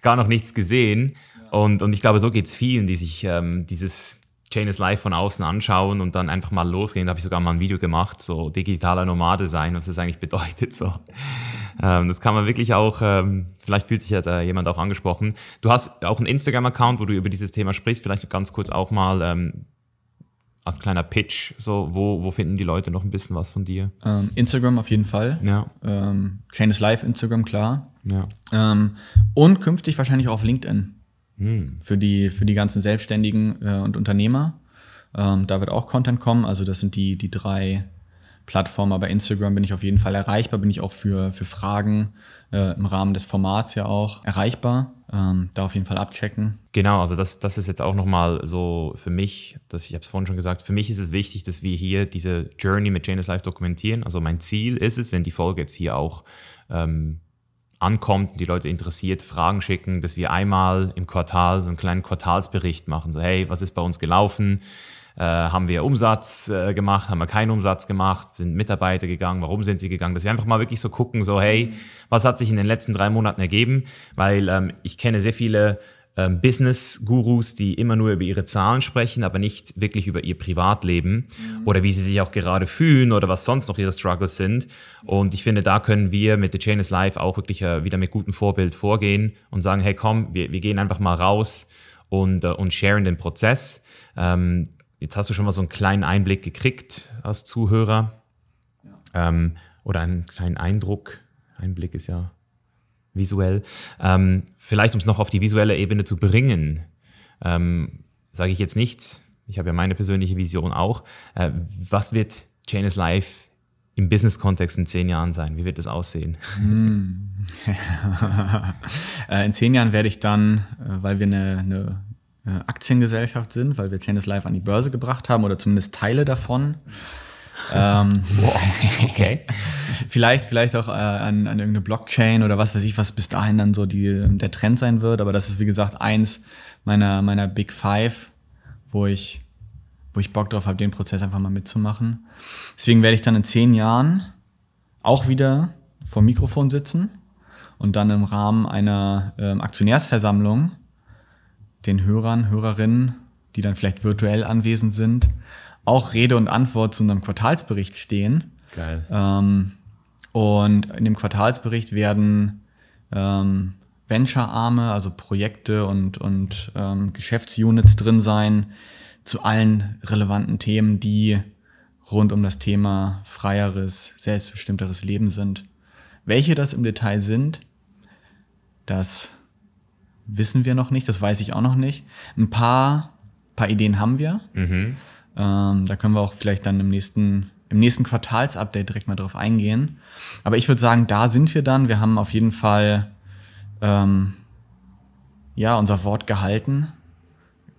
gar noch nichts gesehen. Und, und ich glaube, so geht es vielen, die sich ähm, dieses Chain is Life von außen anschauen und dann einfach mal losgehen. Da habe ich sogar mal ein Video gemacht, so digitaler Nomade sein, was das eigentlich bedeutet. So. Ähm, das kann man wirklich auch, ähm, vielleicht fühlt sich ja da jemand auch angesprochen. Du hast auch einen Instagram-Account, wo du über dieses Thema sprichst. Vielleicht ganz kurz auch mal ähm, als kleiner Pitch, so, wo, wo finden die Leute noch ein bisschen was von dir? Ähm, Instagram auf jeden Fall. Ja. Ähm, Chain is Life, Instagram, klar. Ja. Ähm, und künftig wahrscheinlich auch auf LinkedIn. Hm. für die, für die ganzen Selbstständigen äh, und Unternehmer. Ähm, da wird auch Content kommen. Also das sind die, die drei Plattformen. Aber Instagram bin ich auf jeden Fall erreichbar, bin ich auch für, für Fragen äh, im Rahmen des Formats ja auch erreichbar. Ähm, da auf jeden Fall abchecken. Genau, also das, das ist jetzt auch nochmal so für mich, dass ich habe es vorhin schon gesagt, für mich ist es wichtig, dass wir hier diese Journey mit Janus Life dokumentieren. Also mein Ziel ist es, wenn die Folge jetzt hier auch ähm, ankommt die Leute interessiert, Fragen schicken, dass wir einmal im Quartal so einen kleinen Quartalsbericht machen. So, hey, was ist bei uns gelaufen? Äh, haben wir Umsatz äh, gemacht? Haben wir keinen Umsatz gemacht? Sind Mitarbeiter gegangen? Warum sind sie gegangen? Dass wir einfach mal wirklich so gucken, so, hey, was hat sich in den letzten drei Monaten ergeben? Weil ähm, ich kenne sehr viele ähm, Business-Gurus, die immer nur über ihre Zahlen sprechen, aber nicht wirklich über ihr Privatleben mhm. oder wie sie sich auch gerade fühlen oder was sonst noch ihre Struggles sind. Und ich finde, da können wir mit The Chain is Life auch wirklich äh, wieder mit gutem Vorbild vorgehen und sagen, hey komm, wir, wir gehen einfach mal raus und, äh, und sharen den Prozess. Ähm, jetzt hast du schon mal so einen kleinen Einblick gekriegt als Zuhörer ja. ähm, oder einen kleinen Eindruck. Einblick ist ja visuell. Ähm, vielleicht, um es noch auf die visuelle Ebene zu bringen, ähm, sage ich jetzt nicht, ich habe ja meine persönliche Vision auch, äh, was wird Chain is Life im Business-Kontext in zehn Jahren sein? Wie wird das aussehen? Hm. [LAUGHS] Äh, in zehn Jahren werde ich dann, äh, weil wir eine, eine äh, Aktiengesellschaft sind, weil wir Chain is Life an die Börse gebracht haben oder zumindest Teile davon, ähm, [LAUGHS] okay. vielleicht, vielleicht auch äh, an, an irgendeine Blockchain oder was weiß ich, was bis dahin dann so die, der Trend sein wird. Aber das ist, wie gesagt, eins meiner, meiner Big Five, wo ich, wo ich Bock drauf habe, den Prozess einfach mal mitzumachen. Deswegen werde ich dann in zehn Jahren auch wieder vor dem Mikrofon sitzen und dann im Rahmen einer ähm, Aktionärsversammlung den Hörern, Hörerinnen, die dann vielleicht virtuell anwesend sind, auch Rede und Antwort zu unserem Quartalsbericht stehen. Geil. Ähm, und in dem Quartalsbericht werden ähm, Venture-Arme, also Projekte und, und ähm, Geschäftsunits drin sein zu allen relevanten Themen, die rund um das Thema freieres, selbstbestimmteres Leben sind. Welche das im Detail sind, das wissen wir noch nicht, das weiß ich auch noch nicht. Ein paar, paar Ideen haben wir. Mhm. Ähm, da können wir auch vielleicht dann im nächsten, im nächsten Quartalsupdate direkt mal drauf eingehen. Aber ich würde sagen, da sind wir dann. Wir haben auf jeden Fall ähm, ja, unser Wort gehalten.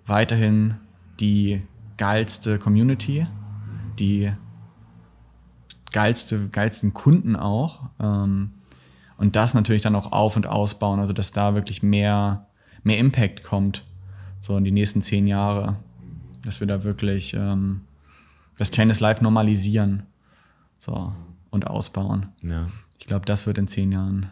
Weiterhin die geilste Community, die geilste, geilsten Kunden auch. Ähm, und das natürlich dann auch auf- und ausbauen, also dass da wirklich mehr, mehr Impact kommt, so in die nächsten zehn Jahre. Dass wir da wirklich ähm, das Chainless Life normalisieren so, und ausbauen. Ja. Ich glaube, das wird in zehn Jahren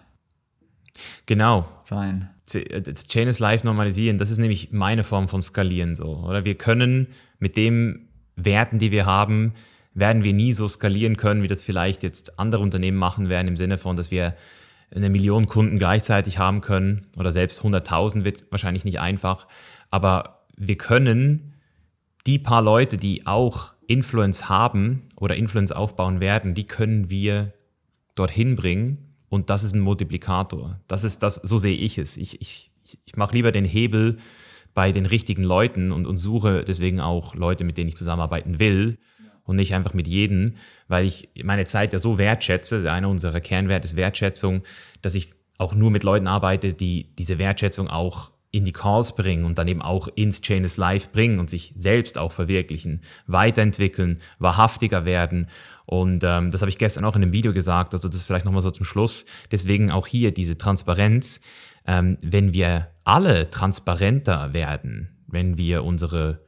genau. sein. Chainless Life normalisieren, das ist nämlich meine Form von Skalieren so. Oder wir können mit dem Werten, die wir haben, werden wir nie so skalieren können, wie das vielleicht jetzt andere Unternehmen machen werden, im Sinne von, dass wir eine Million Kunden gleichzeitig haben können oder selbst 100.000 wird wahrscheinlich nicht einfach. Aber wir können die paar Leute, die auch Influence haben oder Influence aufbauen werden, die können wir dorthin bringen und das ist ein Multiplikator. Das ist das, so sehe ich es. Ich, ich, ich mache lieber den Hebel bei den richtigen Leuten und, und suche deswegen auch Leute, mit denen ich zusammenarbeiten will und nicht einfach mit jedem, weil ich meine Zeit ja so wertschätze. Einer unserer Kernwerte ist Wertschätzung, dass ich auch nur mit Leuten arbeite, die diese Wertschätzung auch in die Calls bringen und dann eben auch ins Chainless Live bringen und sich selbst auch verwirklichen, weiterentwickeln, wahrhaftiger werden. Und ähm, das habe ich gestern auch in einem Video gesagt, also das vielleicht nochmal so zum Schluss. Deswegen auch hier diese Transparenz. Ähm, wenn wir alle transparenter werden, wenn wir unsere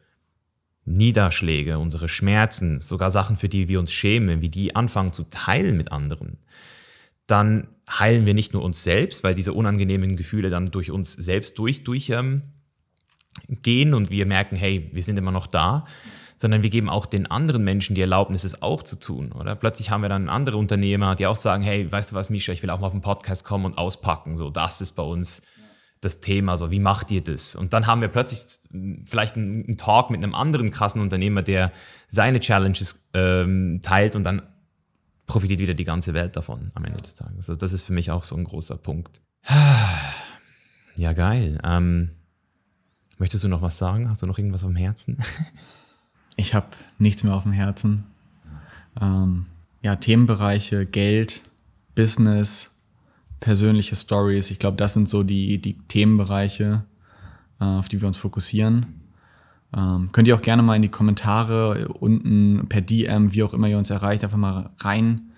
Niederschläge, unsere Schmerzen, sogar Sachen, für die wir uns schämen, wie die anfangen zu teilen mit anderen, dann heilen wir nicht nur uns selbst, weil diese unangenehmen Gefühle dann durch uns selbst durch, durch ähm, gehen und wir merken, hey, wir sind immer noch da, sondern wir geben auch den anderen Menschen die Erlaubnis, es auch zu tun. Oder plötzlich haben wir dann andere Unternehmer, die auch sagen, hey, weißt du was, Misha, ich will auch mal auf den Podcast kommen und auspacken. So, das ist bei uns das Thema, so wie macht ihr das? Und dann haben wir plötzlich vielleicht einen, Talk mit einem anderen krassen Unternehmer, der seine Challenges ähm, teilt und dann profitiert wieder die ganze Welt davon am Ende des Tages. Also das ist für mich auch so ein großer Punkt. [SIGHS] Ja, geil. Ähm, möchtest du noch was sagen? Hast du noch irgendwas am Herzen? [LAUGHS] ich habe nichts mehr auf dem Herzen. Ähm, ja, Themenbereiche, Geld, Business, persönliche Stories. Ich glaube, das sind so die, die Themenbereiche, äh, auf die wir uns fokussieren. Ähm, könnt ihr auch gerne mal in die Kommentare unten per DM, wie auch immer ihr uns erreicht, einfach mal rein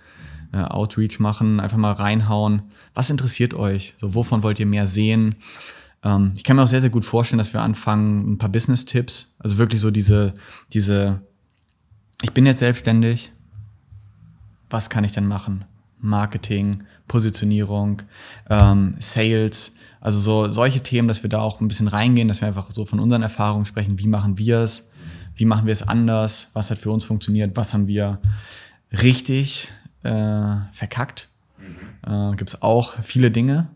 äh, Outreach machen, einfach mal reinhauen. Was interessiert euch? So, wovon wollt ihr mehr sehen? Ähm, ich kann mir auch sehr, sehr gut vorstellen, dass wir anfangen, ein paar Business-Tipps, also wirklich so diese, diese, ich bin jetzt selbstständig, was kann ich denn machen? Marketing, Positionierung, ähm, Sales, also so solche Themen, dass wir da auch ein bisschen reingehen, dass wir einfach so von unseren Erfahrungen sprechen, wie machen wir es, wie machen wir es anders, was hat für uns funktioniert, was haben wir richtig äh, verkackt. Mhm. Äh, Gibt es auch viele Dinge.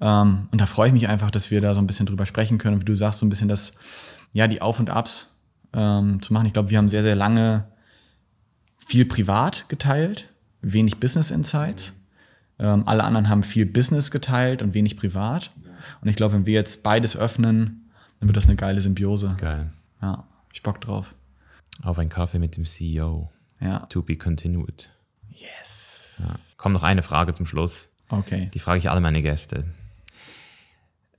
Ähm, und da freue ich mich einfach, dass wir da so ein bisschen drüber sprechen können und wie du sagst, so ein bisschen das, ja, die Auf und Abs ähm, zu machen. Ich glaube, wir haben sehr, sehr lange viel privat geteilt, wenig Business Insights. Ähm, alle anderen haben viel Business geteilt und wenig privat. Und ich glaube, wenn wir jetzt beides öffnen, dann wird das eine geile Symbiose. Geil. Ja, ich Bock drauf. Auf einen Kaffee mit dem CEO. Ja. To be continued. Yes. Ja. Komm, noch eine Frage zum Schluss. Okay. Die frage ich alle meine Gäste.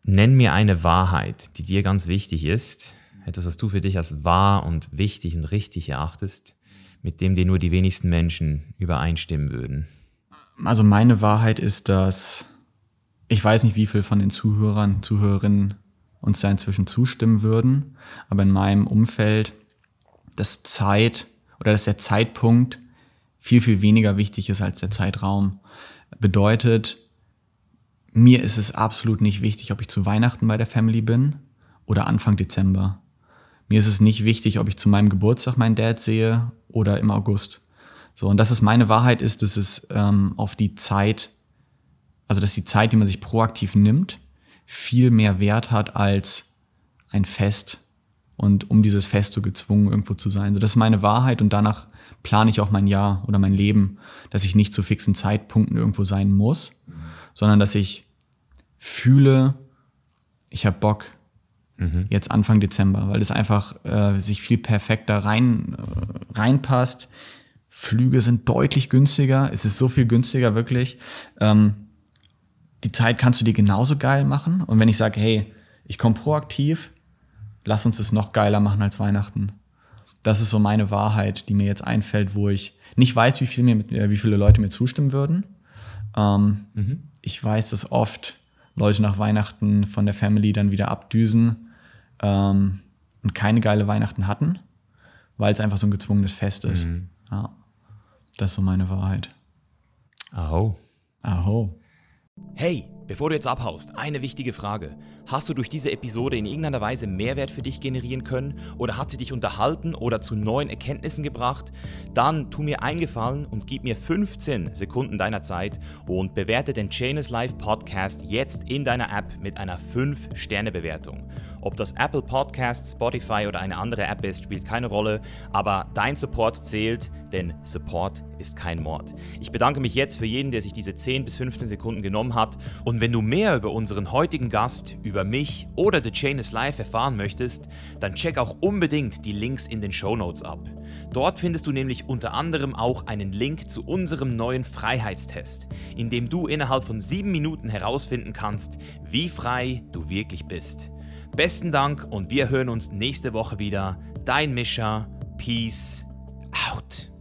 Nenn mir eine Wahrheit, die dir ganz wichtig ist, etwas, was du für dich als wahr und wichtig und richtig erachtest, mit dem dir nur die wenigsten Menschen übereinstimmen würden. Also meine Wahrheit ist, dass ich weiß nicht, wie viel von den Zuhörern, Zuhörerinnen uns da inzwischen zustimmen würden, aber in meinem Umfeld, dass Zeit oder dass der Zeitpunkt viel, viel weniger wichtig ist als der Zeitraum. Bedeutet, mir ist es absolut nicht wichtig, ob ich zu Weihnachten bei der Family bin oder Anfang Dezember. Mir ist es nicht wichtig, ob ich zu meinem Geburtstag meinen Dad sehe oder im August. So, und das ist meine Wahrheit, ist, dass es ähm, auf die Zeit also dass die Zeit, die man sich proaktiv nimmt, viel mehr Wert hat als ein Fest und um dieses Fest so gezwungen irgendwo zu sein. So, das ist meine Wahrheit und danach plane ich auch mein Jahr oder mein Leben, dass ich nicht zu fixen Zeitpunkten irgendwo sein muss, sondern dass ich fühle, ich habe Bock, mhm. jetzt Anfang Dezember, weil es einfach äh, sich viel perfekter rein, äh, reinpasst. Flüge sind deutlich günstiger, es ist so viel günstiger wirklich. Ähm, die Zeit kannst du dir genauso geil machen. Und wenn ich sage, hey, ich komme proaktiv, lass uns es noch geiler machen als Weihnachten. Das ist so meine Wahrheit, die mir jetzt einfällt, wo ich nicht weiß, wie, viel mir, äh, wie viele Leute mir zustimmen würden. Ähm, mhm. Ich weiß, dass oft Leute nach Weihnachten von der Family dann wieder abdüsen ähm, und keine geile Weihnachten hatten, weil es einfach so ein gezwungenes Fest ist. Mhm. Ja, das ist so meine Wahrheit. Aho. Aho. Hey, bevor du jetzt abhaust, eine wichtige Frage. Hast du durch diese Episode in irgendeiner Weise Mehrwert für dich generieren können oder hat sie dich unterhalten oder zu neuen Erkenntnissen gebracht? Dann tu mir eingefallen und gib mir 15 Sekunden deiner Zeit und bewerte den Chainless Life Podcast jetzt in deiner App mit einer 5-Sterne-Bewertung. Ob das Apple Podcast, Spotify oder eine andere App ist, spielt keine Rolle, aber dein Support zählt, denn Support ist kein Mord. Ich bedanke mich jetzt für jeden, der sich diese 10 bis 15 Sekunden genommen hat und wenn du mehr über unseren heutigen Gast, über mich oder The Chain is Life erfahren möchtest, dann check auch unbedingt die Links in den Show Notes ab. Dort findest du nämlich unter anderem auch einen Link zu unserem neuen Freiheitstest, in dem du innerhalb von sieben Minuten herausfinden kannst, wie frei du wirklich bist. Besten Dank und wir hören uns nächste Woche wieder. Dein Mischa. Peace out.